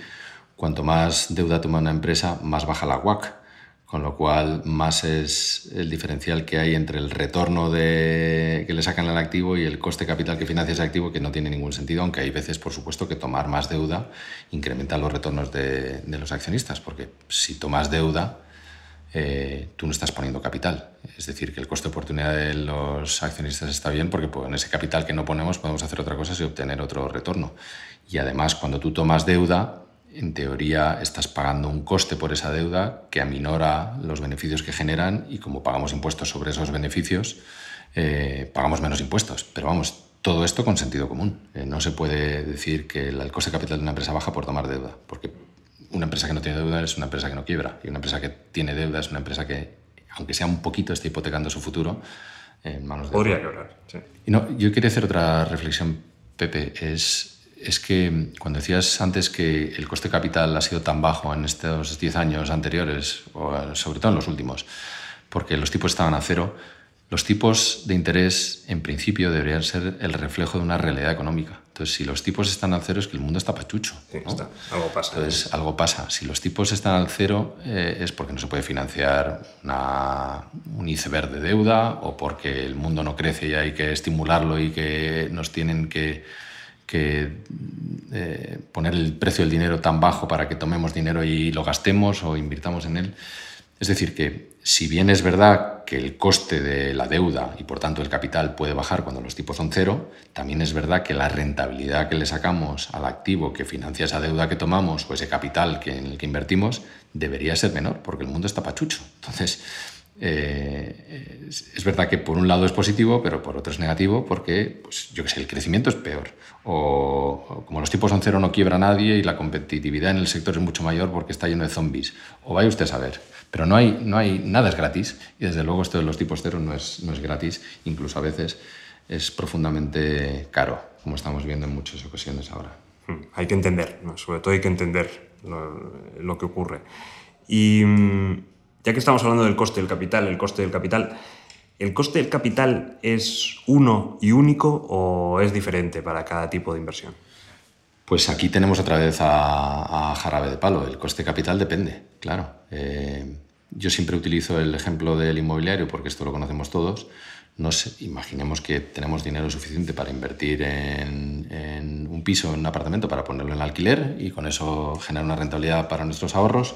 cuanto más deuda toma una empresa, más baja la WAC con lo cual más es el diferencial que hay entre el retorno que le sacan al activo y el coste capital que financia ese activo, que no tiene ningún sentido, aunque hay veces, por supuesto, que tomar más deuda incrementa los retornos de, los accionistas, porque si tomas deuda, eh, tú no estás poniendo capital. Es decir, que el coste de oportunidad de los accionistas está bien porque pues, en ese capital que no ponemos podemos hacer otra cosa y obtener otro retorno. Y además, cuando tú tomas deuda, en teoría estás pagando un coste por esa deuda que aminora los beneficios que generan y como pagamos impuestos sobre esos beneficios, eh, pagamos menos impuestos. Pero vamos, todo esto con sentido común. Eh, no se puede decir que el coste capital de una empresa baja por tomar deuda, porque una empresa que no tiene deuda es una empresa que no quiebra, y una empresa que tiene deuda es una empresa que, aunque sea un poquito, está hipotecando su futuro en manos de... Podría quebrar, sí. Y no, yo quería hacer otra reflexión, Pepe, es, es que cuando decías antes que el coste capital ha sido tan bajo en estos 10 años anteriores, o sobre todo en los últimos, porque los tipos estaban a cero, los tipos de interés, en principio, deberían ser el reflejo de una realidad económica. Entonces, si los tipos están al cero, es que el mundo está pachucho. Sí, está. Algo pasa. Entonces, algo pasa. Si los tipos están al cero, eh, es porque no se puede financiar una, un iceberg de deuda o porque el mundo no crece y hay que estimularlo y que nos tienen que, que eh, poner el precio del dinero tan bajo para que tomemos dinero y lo gastemos o invirtamos en él. Es decir, que si bien es verdad que el coste de la deuda y por tanto el capital puede bajar cuando los tipos son cero, también es verdad que la rentabilidad que le sacamos al activo que financia esa deuda que tomamos o ese capital que, en el que invertimos debería ser menor porque el mundo está pachucho. Entonces, eh, es, verdad que por un lado es positivo, pero por otro es negativo porque, pues, yo que sé, el crecimiento es peor. O, o, como los tipos son cero no quiebra nadie y la competitividad en el sector es mucho mayor porque está lleno de zombies. O vaya usted a saber. Pero no hay, no hay, nada es gratis y desde luego esto de los tipos cero no es, no es gratis, incluso a veces es profundamente caro, como estamos viendo en muchas ocasiones ahora. Hmm, hay que entender, sobre todo hay que entender lo, lo, que ocurre. Y mm, ya que estamos hablando del coste del capital, el coste del capital, ¿el coste del capital es uno y único o es diferente para cada tipo de inversión? Pues aquí tenemos otra vez a, jarabe de palo. El coste capital depende, claro. Eh, yo siempre utilizo el ejemplo del inmobiliario porque esto lo conocemos todos. Nos imaginemos que tenemos dinero suficiente para invertir en, un piso, en un apartamento, para ponerlo en alquiler y con eso generar una rentabilidad para nuestros ahorros.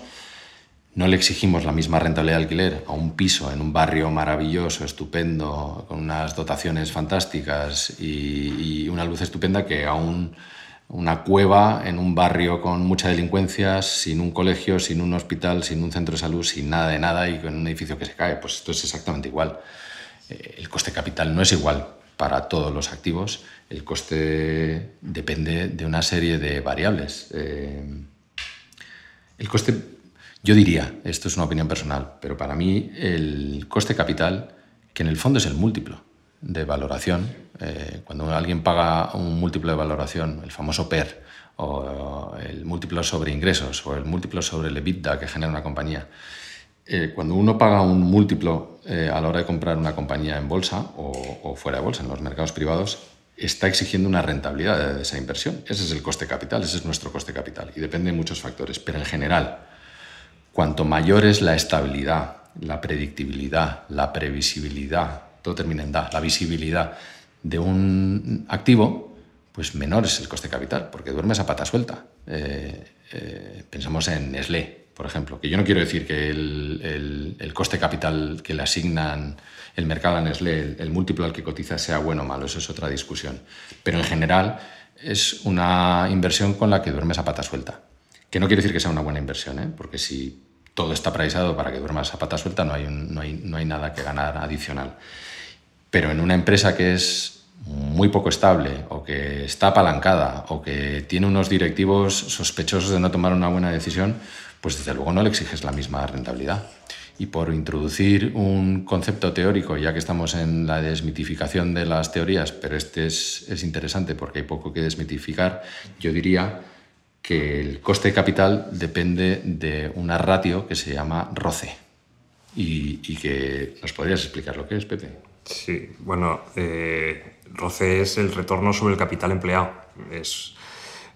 No le exigimos la misma rentabilidad de alquiler a un piso en un barrio maravilloso, estupendo, con unas dotaciones fantásticas y, una luz estupenda que a un una cueva en un barrio con mucha delincuencia, sin un colegio, sin un hospital, sin un centro de salud, sin nada de nada y con un edificio que se cae. Pues esto es exactamente igual. Eh, el coste capital no es igual para todos los activos. El coste depende de una serie de variables. Eh, el coste, yo diría, esto es una opinión personal, pero para mí el coste capital, que en el fondo es el múltiplo de valoración, eh, cuando alguien paga un múltiplo de valoración, el famoso PER, o el múltiplo sobre ingresos, o el múltiplo sobre el EBITDA que genera una compañía, eh, cuando uno paga un múltiplo eh, a la hora de comprar una compañía en bolsa o, o, fuera de bolsa, en los mercados privados, está exigiendo una rentabilidad de esa inversión. Ese es el coste capital, ese es nuestro coste capital y depende de muchos factores. Pero en general, cuanto mayor es la estabilidad, la predictibilidad, la previsibilidad, todo termina en da, la visibilidad de un activo, pues menor es el coste capital, porque duermes a pata suelta. Eh, eh, pensamos en Nestlé, por ejemplo, que yo no quiero decir que el, coste capital que le asignan el mercado a Nestlé, el, el, múltiplo al que cotiza, sea bueno o malo, eso es otra discusión. Pero en general es una inversión con la que duermes a pata suelta. Que no quiere decir que sea una buena inversión, ¿eh? porque si todo está praisado para que duermas a pata suelta, no hay, un, no hay, no hay nada que ganar adicional. Pero en una empresa que es muy poco estable o que está apalancada o que tiene unos directivos sospechosos de no tomar una buena decisión, pues desde luego no le exiges la misma rentabilidad. Y por introducir un concepto teórico, ya que estamos en la desmitificación de las teorías, pero este es, es interesante porque hay poco que desmitificar, yo diría que el coste de capital depende de una ratio que se llama ROCE. Y, y que nos podrías explicar lo que es, Pepe. Sí, bueno, eh, ROCE es el retorno sobre el capital empleado. Es,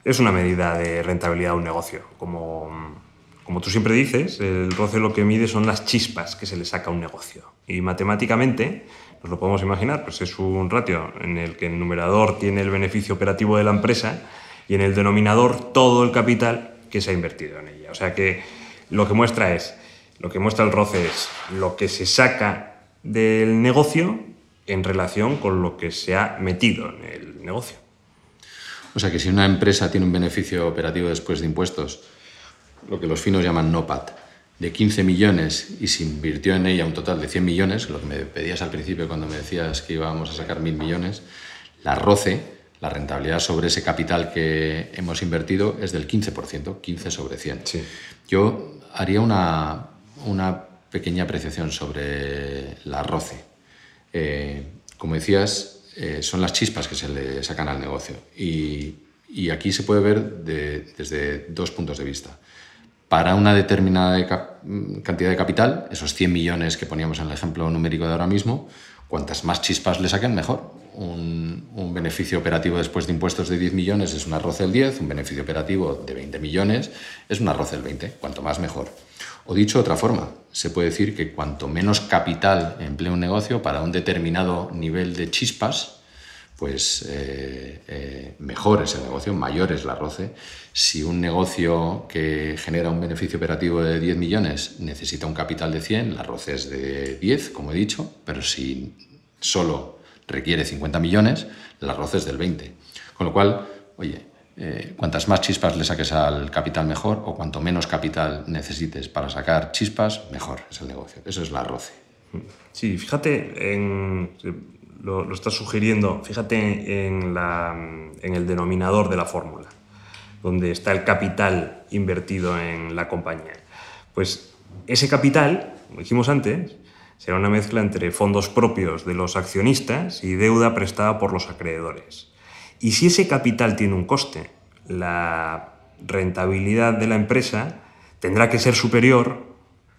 es una medida de rentabilidad de un negocio. Como, como tú siempre dices, el ROCE lo que mide son las chispas que se le saca a un negocio. Y matemáticamente, nos lo podemos imaginar, pues es un ratio en el que el numerador tiene el beneficio operativo de la empresa y en el denominador todo el capital que se ha invertido en ella. O sea que lo que muestra es, lo que muestra el ROCE es lo que se saca del negocio en relación con lo que se ha metido en el negocio. O sea que si una empresa tiene un beneficio operativo después de impuestos, lo que los finos llaman NOPAT, de 15 millones y se invirtió en ella un total de 100 millones, lo que me pedías al principio cuando me decías que íbamos a sacar mil millones, La ROCE, la rentabilidad sobre ese capital que hemos invertido, es del 15%, 15 sobre 100. Yo haría una, una, pequeña apreciación sobre la ROCE. Eh, como decías, eh, son las chispas que se le sacan al negocio. Y, y aquí se puede ver desde dos puntos de vista. Para una determinada cantidad de capital, esos 100 millones que poníamos en el ejemplo numérico de ahora mismo, cuantas más chispas le saquen, mejor. Un, beneficio operativo después de impuestos de 10 millones es un arroz del 10, un beneficio operativo de 20 millones es un arroz del 20, cuanto más mejor. O dicho de otra forma, se puede decir que cuanto menos capital emplea un negocio para un determinado nivel de chispas, pues eh, eh, mejor es el negocio, mayor es la roce. Si un negocio que genera un beneficio operativo de 10 millones necesita un capital de 100, la roce es de 10, como he dicho, pero si solo requiere 50 millones, la roce es del 20. Con lo cual, oye, eh, cuantas más chispas le saques al capital, mejor, o cuanto menos capital necesites para sacar chispas, mejor es el negocio. Eso es la roce. Sí, fíjate en lo, lo estás sugiriendo, fíjate en, la, en el denominador de la fórmula, donde está el capital invertido en la compañía. Pues ese capital, como dijimos antes, será una mezcla entre fondos propios de los accionistas y deuda prestada por los acreedores. Y si ese capital tiene un coste, la rentabilidad de la empresa tendrá que ser superior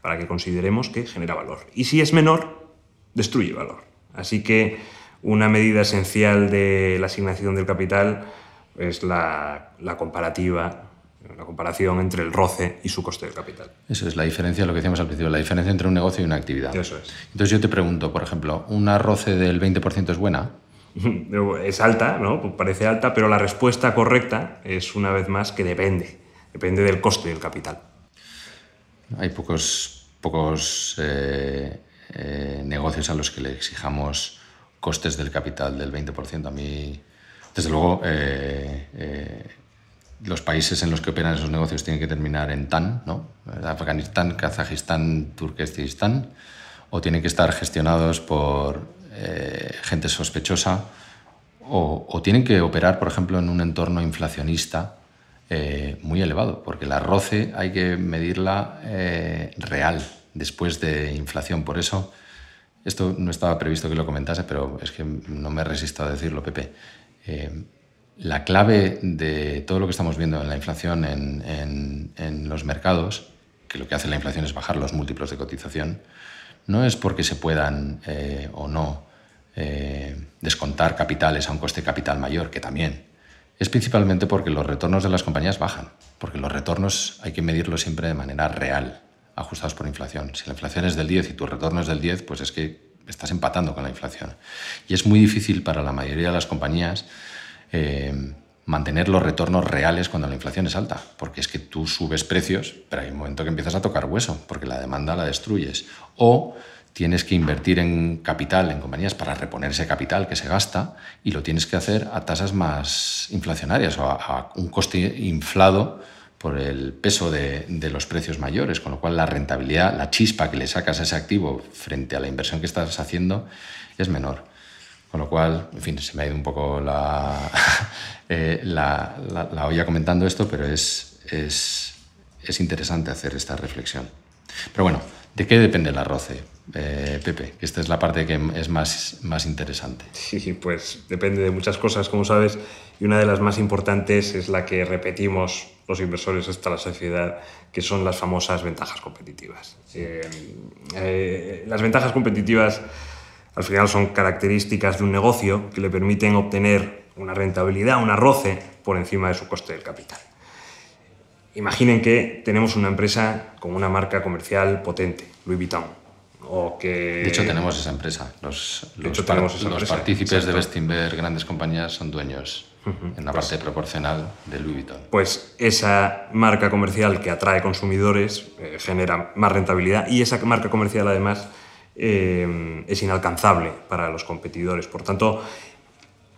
para que consideremos que genera valor. Y si es menor, destruye valor. Así que una medida esencial de la asignación del capital es la, comparativa, la comparación entre el roce y su coste del capital. Eso es la diferencia, lo que decíamos al principio, la diferencia entre un negocio y una actividad. Eso es. Entonces yo te pregunto, por ejemplo, ¿una roce del 20% es buena? [laughs] Es alta, ¿no? Parece alta, pero la respuesta correcta es una vez más que depende. Depende del coste del capital. Hay pocos, pocos eh, eh, negocios a los que le exijamos costes del capital del 20%. A mí, desde luego, eh, los países en los que operan esos negocios tienen que terminar en TAN, ¿no? Afganistán, Kazajistán, Turquestán, o tienen que estar gestionados por gente sospechosa, o, tienen que operar, por ejemplo, en un entorno inflacionista muy elevado, porque la ROCE hay que medirla real después de inflación. Por eso, esto no estaba previsto que lo comentase, pero es que no me resisto a decirlo, Pepe. La clave de todo lo que estamos viendo en la inflación en, los mercados, que lo que hace la inflación es bajar los múltiplos de cotización, no es porque se puedan eh, o no eh, descontar capitales a un coste capital mayor, que también. Es principalmente porque los retornos de las compañías bajan, porque los retornos hay que medirlos siempre de manera real ajustados por inflación. Si la inflación es del 10 y tu retorno es del 10, pues es que estás empatando con la inflación. Y es muy difícil para la mayoría de las compañías eh, mantener los retornos reales cuando la inflación es alta, porque es que tú subes precios, pero hay un momento que empiezas a tocar hueso, porque la demanda la destruyes. O tienes que invertir en capital, en compañías, para reponer ese capital que se gasta y lo tienes que hacer a tasas más inflacionarias o a un coste inflado por el peso de, los precios mayores, con lo cual la rentabilidad, la chispa que le sacas a ese activo frente a la inversión que estás haciendo es menor. Con lo cual, en fin, se me ha ido un poco la, [laughs] eh, la, olla comentando esto, pero es, es, es, interesante hacer esta reflexión. Pero bueno, ¿de qué depende el arroce, eh, Pepe? Esta es la parte que es más, más interesante. Sí, pues depende de muchas cosas, como sabes, y una de las más importantes es la que repetimos los inversores hasta la sociedad, que son las famosas ventajas competitivas. Eh, eh, las ventajas competitivas al final son características de un negocio que le permiten obtener una rentabilidad, un arroce por encima de su coste del capital. Imaginen que tenemos una empresa con una marca comercial potente, Louis Vuitton. O que... De hecho, tenemos esa empresa. Los, los, partícipes de Bestinver, grandes compañías, son dueños en la pues parte proporcional de Louis Vuitton. Pues esa marca comercial que atrae consumidores eh, genera más rentabilidad y esa marca comercial además eh, es inalcanzable para los competidores. Por tanto,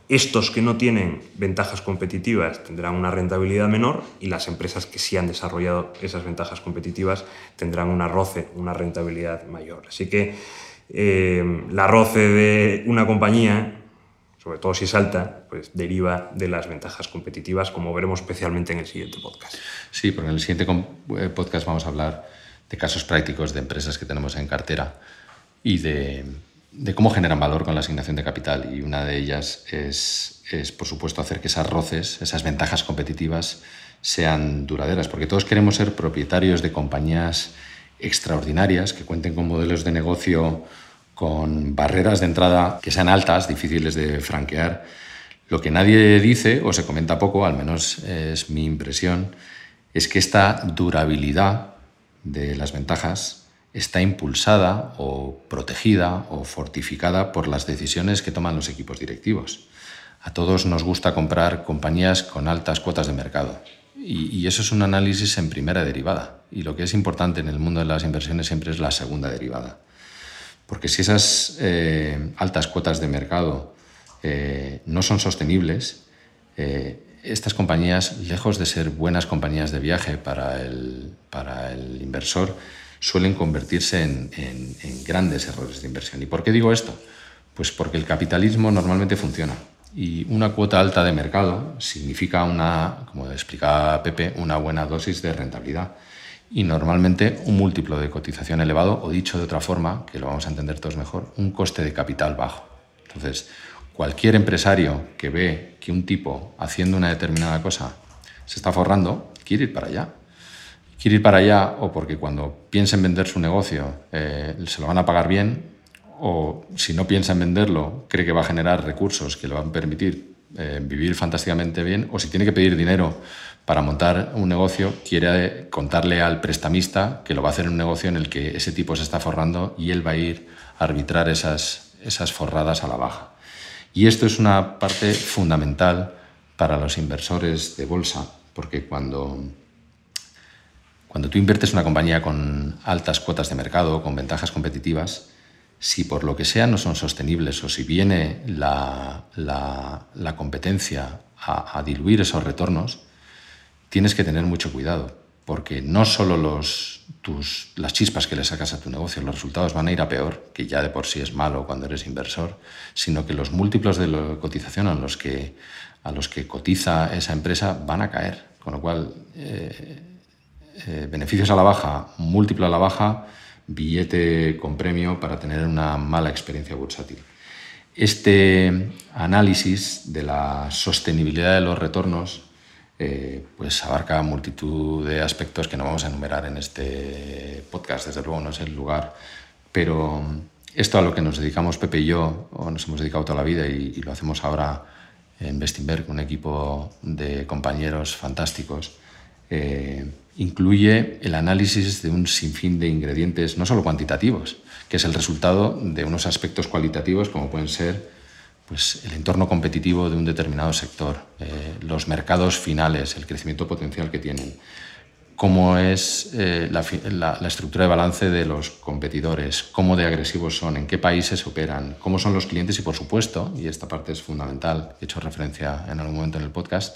estos que no tienen ventajas competitivas tendrán una rentabilidad menor y las empresas que sí han desarrollado esas ventajas competitivas tendrán una roce, una rentabilidad mayor. Así que eh, la roce de una compañía sobre todo si es alta, pues deriva de las ventajas competitivas, como veremos especialmente en el siguiente podcast. Sí, porque en el siguiente eh, podcast vamos a hablar de casos prácticos de empresas que tenemos en cartera y de, cómo generan valor con la asignación de capital. Y una de ellas es, es, por supuesto, hacer que esas roces, esas ventajas competitivas, sean duraderas, porque todos queremos ser propietarios de compañías extraordinarias que cuenten con modelos de negocio con barreras de entrada que sean altas, difíciles de franquear. Lo que nadie dice o se comenta poco, al menos es mi impresión, es que esta durabilidad de las ventajas está impulsada o protegida o fortificada por las decisiones que toman los equipos directivos. A todos nos gusta comprar compañías con altas cuotas de mercado y, eso es un análisis en primera derivada. Y lo que es importante en el mundo de las inversiones siempre es la segunda derivada. Porque si esas eh, altas cuotas de mercado eh, no son sostenibles, eh, estas compañías, lejos de ser buenas compañías de viaje para el, para el inversor, suelen convertirse en, grandes errores de inversión. ¿Y por qué digo esto? Pues porque el capitalismo normalmente funciona. Y una cuota alta de mercado significa una, como explicaba Pepe, una buena dosis de rentabilidad y normalmente un múltiplo de cotización elevado, o dicho de otra forma, que lo vamos a entender todos mejor, un coste de capital bajo. Entonces, cualquier empresario que ve que un tipo haciendo una determinada cosa se está forrando, quiere ir para allá. Quiere ir para allá o porque cuando piensa en vender su negocio eh, se lo van a pagar bien, o si no piensa en venderlo, cree que va a generar recursos que le van a permitir eh, vivir fantásticamente bien, o si tiene que pedir dinero para montar un negocio, quiere contarle al prestamista que lo va a hacer en un negocio en el que ese tipo se está forrando y él va a ir a arbitrar esas, esas forradas a la baja. Y esto es una parte fundamental para los inversores de bolsa, porque cuando, cuando tú inviertes en una compañía con altas cuotas de mercado, con ventajas competitivas, si por lo que sea no son sostenibles o si viene la, competencia a, diluir esos retornos, tienes que tener mucho cuidado, porque no solo los, tus, las chispas que le sacas a tu negocio, los resultados van a ir a peor, que ya de por sí es malo cuando eres inversor, sino que los múltiplos de la cotización a los que, a los que cotiza esa empresa van a caer. Con lo cual, eh, eh, beneficios a la baja, múltiplo a la baja, billete con premio para tener una mala experiencia bursátil. Este análisis de la sostenibilidad de los retornos eh, pues abarca multitud de aspectos que no vamos a enumerar en este podcast, desde luego no es el lugar, pero esto a lo que nos dedicamos Pepe y yo, o nos hemos dedicado toda la vida y, lo hacemos ahora en Bestinberg, un equipo de compañeros fantásticos, eh, incluye el análisis de un sinfín de ingredientes, no solo cuantitativos, que es el resultado de unos aspectos cualitativos como pueden ser pues, el entorno competitivo de un determinado sector, eh, los mercados finales, el crecimiento potencial que tienen, cómo es eh, la, estructura de balance de los competidores, cómo de agresivos son, en qué países operan, cómo son los clientes y, por supuesto, y esta parte es fundamental, he hecho referencia en algún momento en el podcast,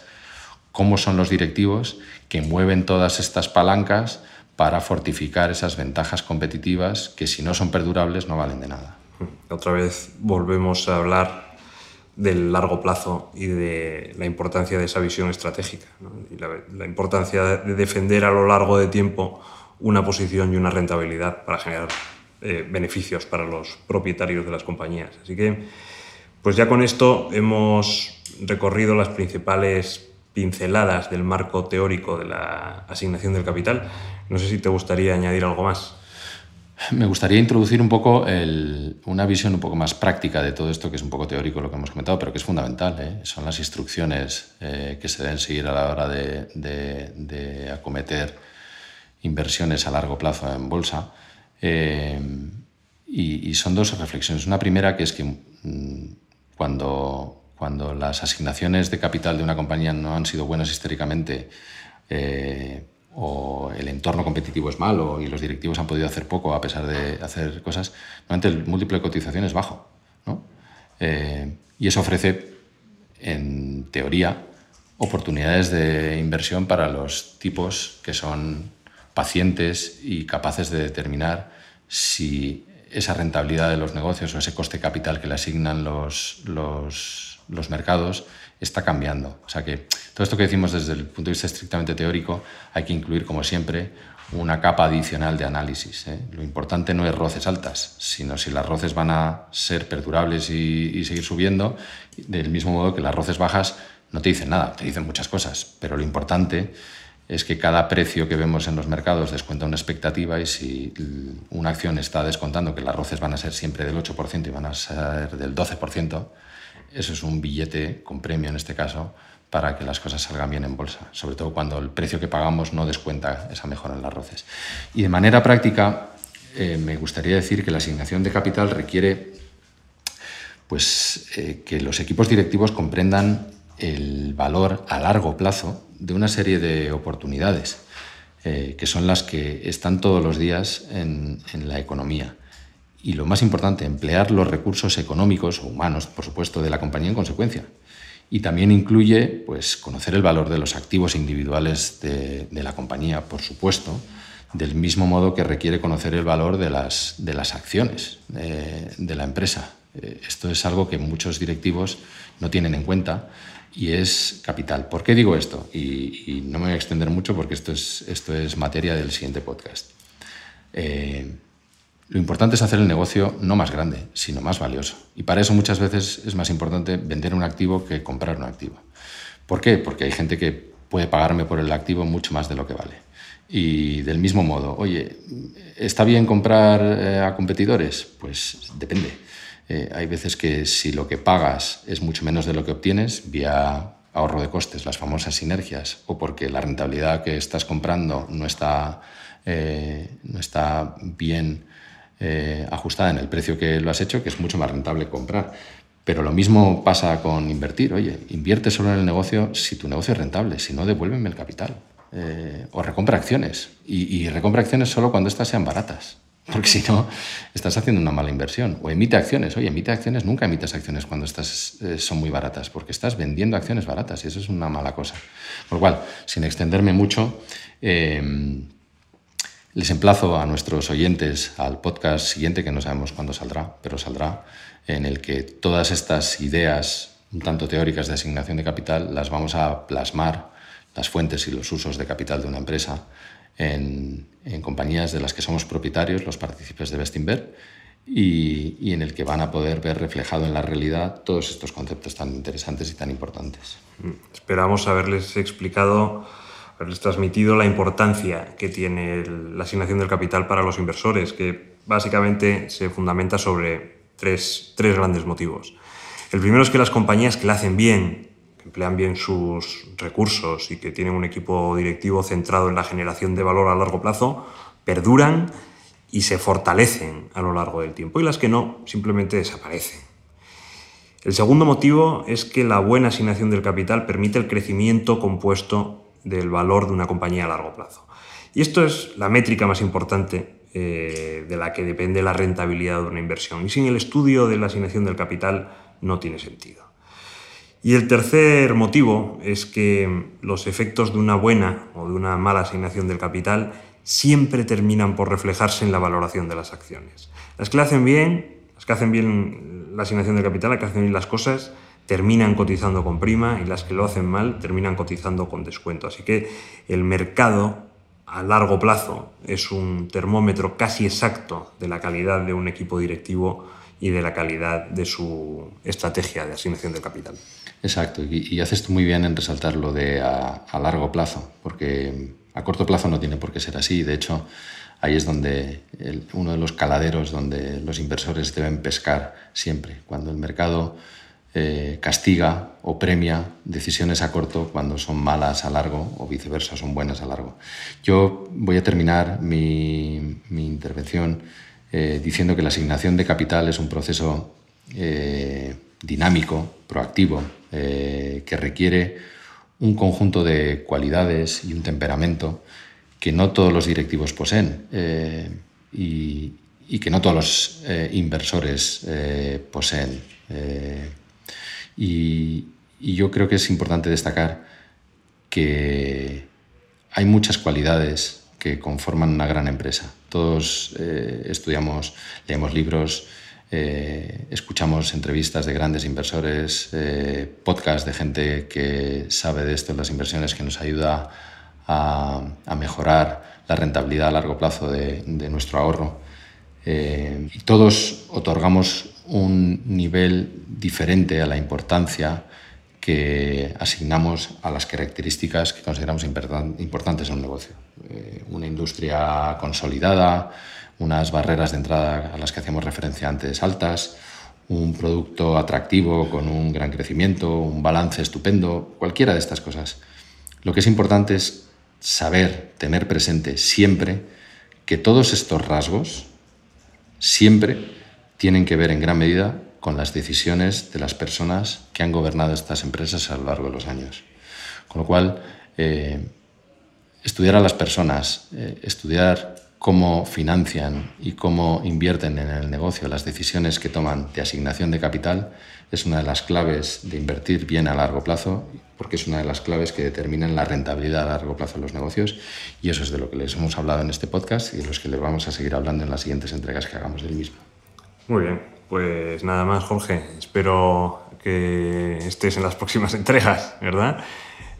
cómo son los directivos que mueven todas estas palancas para fortificar esas ventajas competitivas que si no son perdurables no valen de nada. Otra vez volvemos a hablar del largo plazo y de la importancia de esa visión estratégica y la, importancia de defender a lo largo de tiempo una posición y una rentabilidad para generar eh, beneficios para los propietarios de las compañías. Así que, pues ya con esto hemos recorrido las principales pinceladas del marco teórico de la asignación del capital. No sé si te gustaría añadir algo más. Me gustaría introducir un poco una visión un poco más práctica de todo esto, que es un poco teórico lo que hemos comentado, pero que es fundamental. ¿eh? Son las instrucciones eh, que se deben seguir a la hora de, acometer inversiones a largo plazo en bolsa. Eh, y, son dos reflexiones. Una primera que es que mm, cuando cuando las asignaciones de capital de una compañía no han sido buenas históricamente eh, o el entorno competitivo es malo y los directivos han podido hacer poco a pesar de hacer cosas, normalmente el múltiplo de cotización es bajo. Eh, y eso ofrece, en teoría, oportunidades de inversión para los tipos que son pacientes y capaces de determinar si esa rentabilidad de los negocios o ese coste capital que le asignan los los mercados está cambiando. O sea que todo esto que decimos desde el punto de vista estrictamente teórico hay que incluir, como siempre, una capa adicional de análisis. ¿eh? Lo importante no es roces altas, sino si las roces van a ser perdurables y, seguir subiendo, del mismo modo que las roces bajas no te dicen nada, te dicen muchas cosas, pero lo importante es que cada precio que vemos en los mercados descuenta una expectativa y si una acción está descontando que las roces van a ser siempre del 8% y van a ser del 12%, eso es un billete con premio en este caso para que las cosas salgan bien en bolsa, sobre todo cuando el precio que pagamos no descuenta esa mejora en las roces. Y de manera práctica, eh, me gustaría decir que la asignación de capital requiere pues, eh, que los equipos directivos comprendan el valor a largo plazo de una serie de oportunidades, eh, que son las que están todos los días en, en la economía. Y lo más importante, emplear los recursos económicos o humanos, por supuesto, de la compañía en consecuencia y también incluye pues, conocer el valor de los activos individuales de, la compañía, por supuesto, del mismo modo que requiere conocer el valor de las, de las acciones eh, de la empresa. Eh, esto es algo que muchos directivos no tienen en cuenta y es capital. ¿Por qué digo esto? Y, no me voy a extender mucho porque esto es, esto es materia del siguiente podcast. Eh, lo importante es hacer el negocio no más grande, sino más valioso. Y para eso muchas veces es más importante vender un activo que comprar un activo. ¿Por qué? Porque hay gente que puede pagarme por el activo mucho más de lo que vale. Y del mismo modo, oye, ¿está bien comprar eh, a competidores? Pues depende. Eh, hay veces que si lo que pagas es mucho menos de lo que obtienes, vía ahorro de costes, las famosas sinergias, o porque la rentabilidad que estás comprando no está, eh, no está bien eh, ajustada en el precio que lo has hecho, que es mucho más rentable comprar. Pero lo mismo pasa con invertir. Oye, invierte solo en el negocio si tu negocio es rentable, si no, devuélveme el capital. Eh, o recompra acciones. Y, recompra acciones solo cuando estas sean baratas. Porque si no, estás haciendo una mala inversión. O emite acciones. Oye, emite acciones, nunca emites acciones cuando estas eh, son muy baratas, porque estás vendiendo acciones baratas y eso es una mala cosa. Por lo cual, sin extenderme mucho, les emplazo a nuestros oyentes al podcast siguiente, que no sabemos cuándo saldrá, pero saldrá, en el que todas estas ideas, un tanto teóricas de asignación de capital, las vamos a plasmar, las fuentes y los usos de capital de una empresa, en, compañías de las que somos propietarios, los partícipes de Bestinver, y, y, en el que van a poder ver reflejado en la realidad todos estos conceptos tan interesantes y tan importantes. Esperamos haberles explicado haberles transmitido la importancia que tiene la asignación del capital para los inversores, que básicamente se fundamenta sobre tres, tres grandes motivos. El primero es que las compañías que la hacen bien, que emplean bien sus recursos y que tienen un equipo directivo centrado en la generación de valor a largo plazo, perduran y se fortalecen a lo largo del tiempo. Y las que no, simplemente desaparecen. El segundo motivo es que la buena asignación del capital permite el crecimiento compuesto del valor de una compañía a largo plazo. Y esto es la métrica más importante eh, de la que depende la rentabilidad de una inversión. Y sin el estudio de la asignación del capital no tiene sentido. Y el tercer motivo es que los efectos de una buena o de una mala asignación del capital siempre terminan por reflejarse en la valoración de las acciones. Las que hacen bien, las que hacen bien la asignación del capital, las que hacen bien las cosas, terminan cotizando con prima y las que lo hacen mal terminan cotizando con descuento. Así que el mercado a largo plazo es un termómetro casi exacto de la calidad de un equipo directivo y de la calidad de su estrategia de asignación de capital. Exacto, y, haces tú muy bien en resaltar lo de a, largo plazo, porque a corto plazo no tiene por qué ser así. De hecho, ahí es donde uno de los caladeros donde los inversores deben pescar siempre. Cuando el mercado eh, castiga o premia decisiones a corto cuando son malas a largo o viceversa, son buenas a largo. Yo voy a terminar mi, intervención eh, diciendo que la asignación de capital es un proceso eh, dinámico, proactivo, que requiere un conjunto de cualidades y un temperamento que no todos los directivos poseen y, y, que no todos los inversores poseen. Y, yo creo que es importante destacar que hay muchas cualidades que conforman una gran empresa. Todos eh, estudiamos, leemos libros, eh, escuchamos entrevistas de grandes inversores, eh, podcasts de gente que sabe de esto, las inversiones, que nos ayuda a, mejorar la rentabilidad a largo plazo de, nuestro ahorro. Y todos otorgamos un nivel diferente a la importancia que asignamos a las características que consideramos importantes en un negocio. una industria consolidada, unas barreras de entrada a las que hacíamos referencia antes altas, un producto atractivo con un gran crecimiento, un balance estupendo, cualquiera de estas cosas. Lo que es importante es saber, tener presente siempre que todos estos rasgos siempre tienen que ver en gran medida con las decisiones de las personas que han gobernado estas empresas a lo largo de los años. Con lo cual, eh, estudiar a las personas, eh, estudiar cómo financian y cómo invierten en el negocio, las decisiones que toman de asignación de capital, es una de las claves de invertir bien a largo plazo, porque es una de las claves que determinan la rentabilidad a largo plazo de los negocios. Y eso es de lo que les hemos hablado en este podcast y de los que les vamos a seguir hablando en las siguientes entregas que hagamos del mismo. Muy bien, pues nada más, Jorge. Espero que estés en las próximas [laughs] entregas, ¿verdad?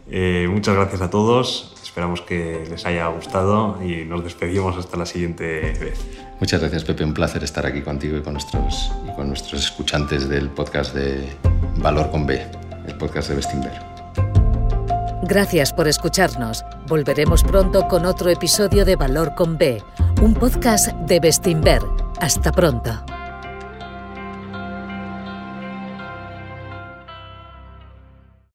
Eh, muchas gracias a todos. Esperamos que les haya gustado y nos despedimos hasta la siguiente vez. Muchas gracias, Pepe. Un placer estar aquí contigo y con nuestros, y con nuestros escuchantes del podcast de Valor con B, el podcast de Bestinver. Gracias por escucharnos. Volveremos pronto con otro episodio de Valor con B, un podcast de Bestinver. Hasta pronto.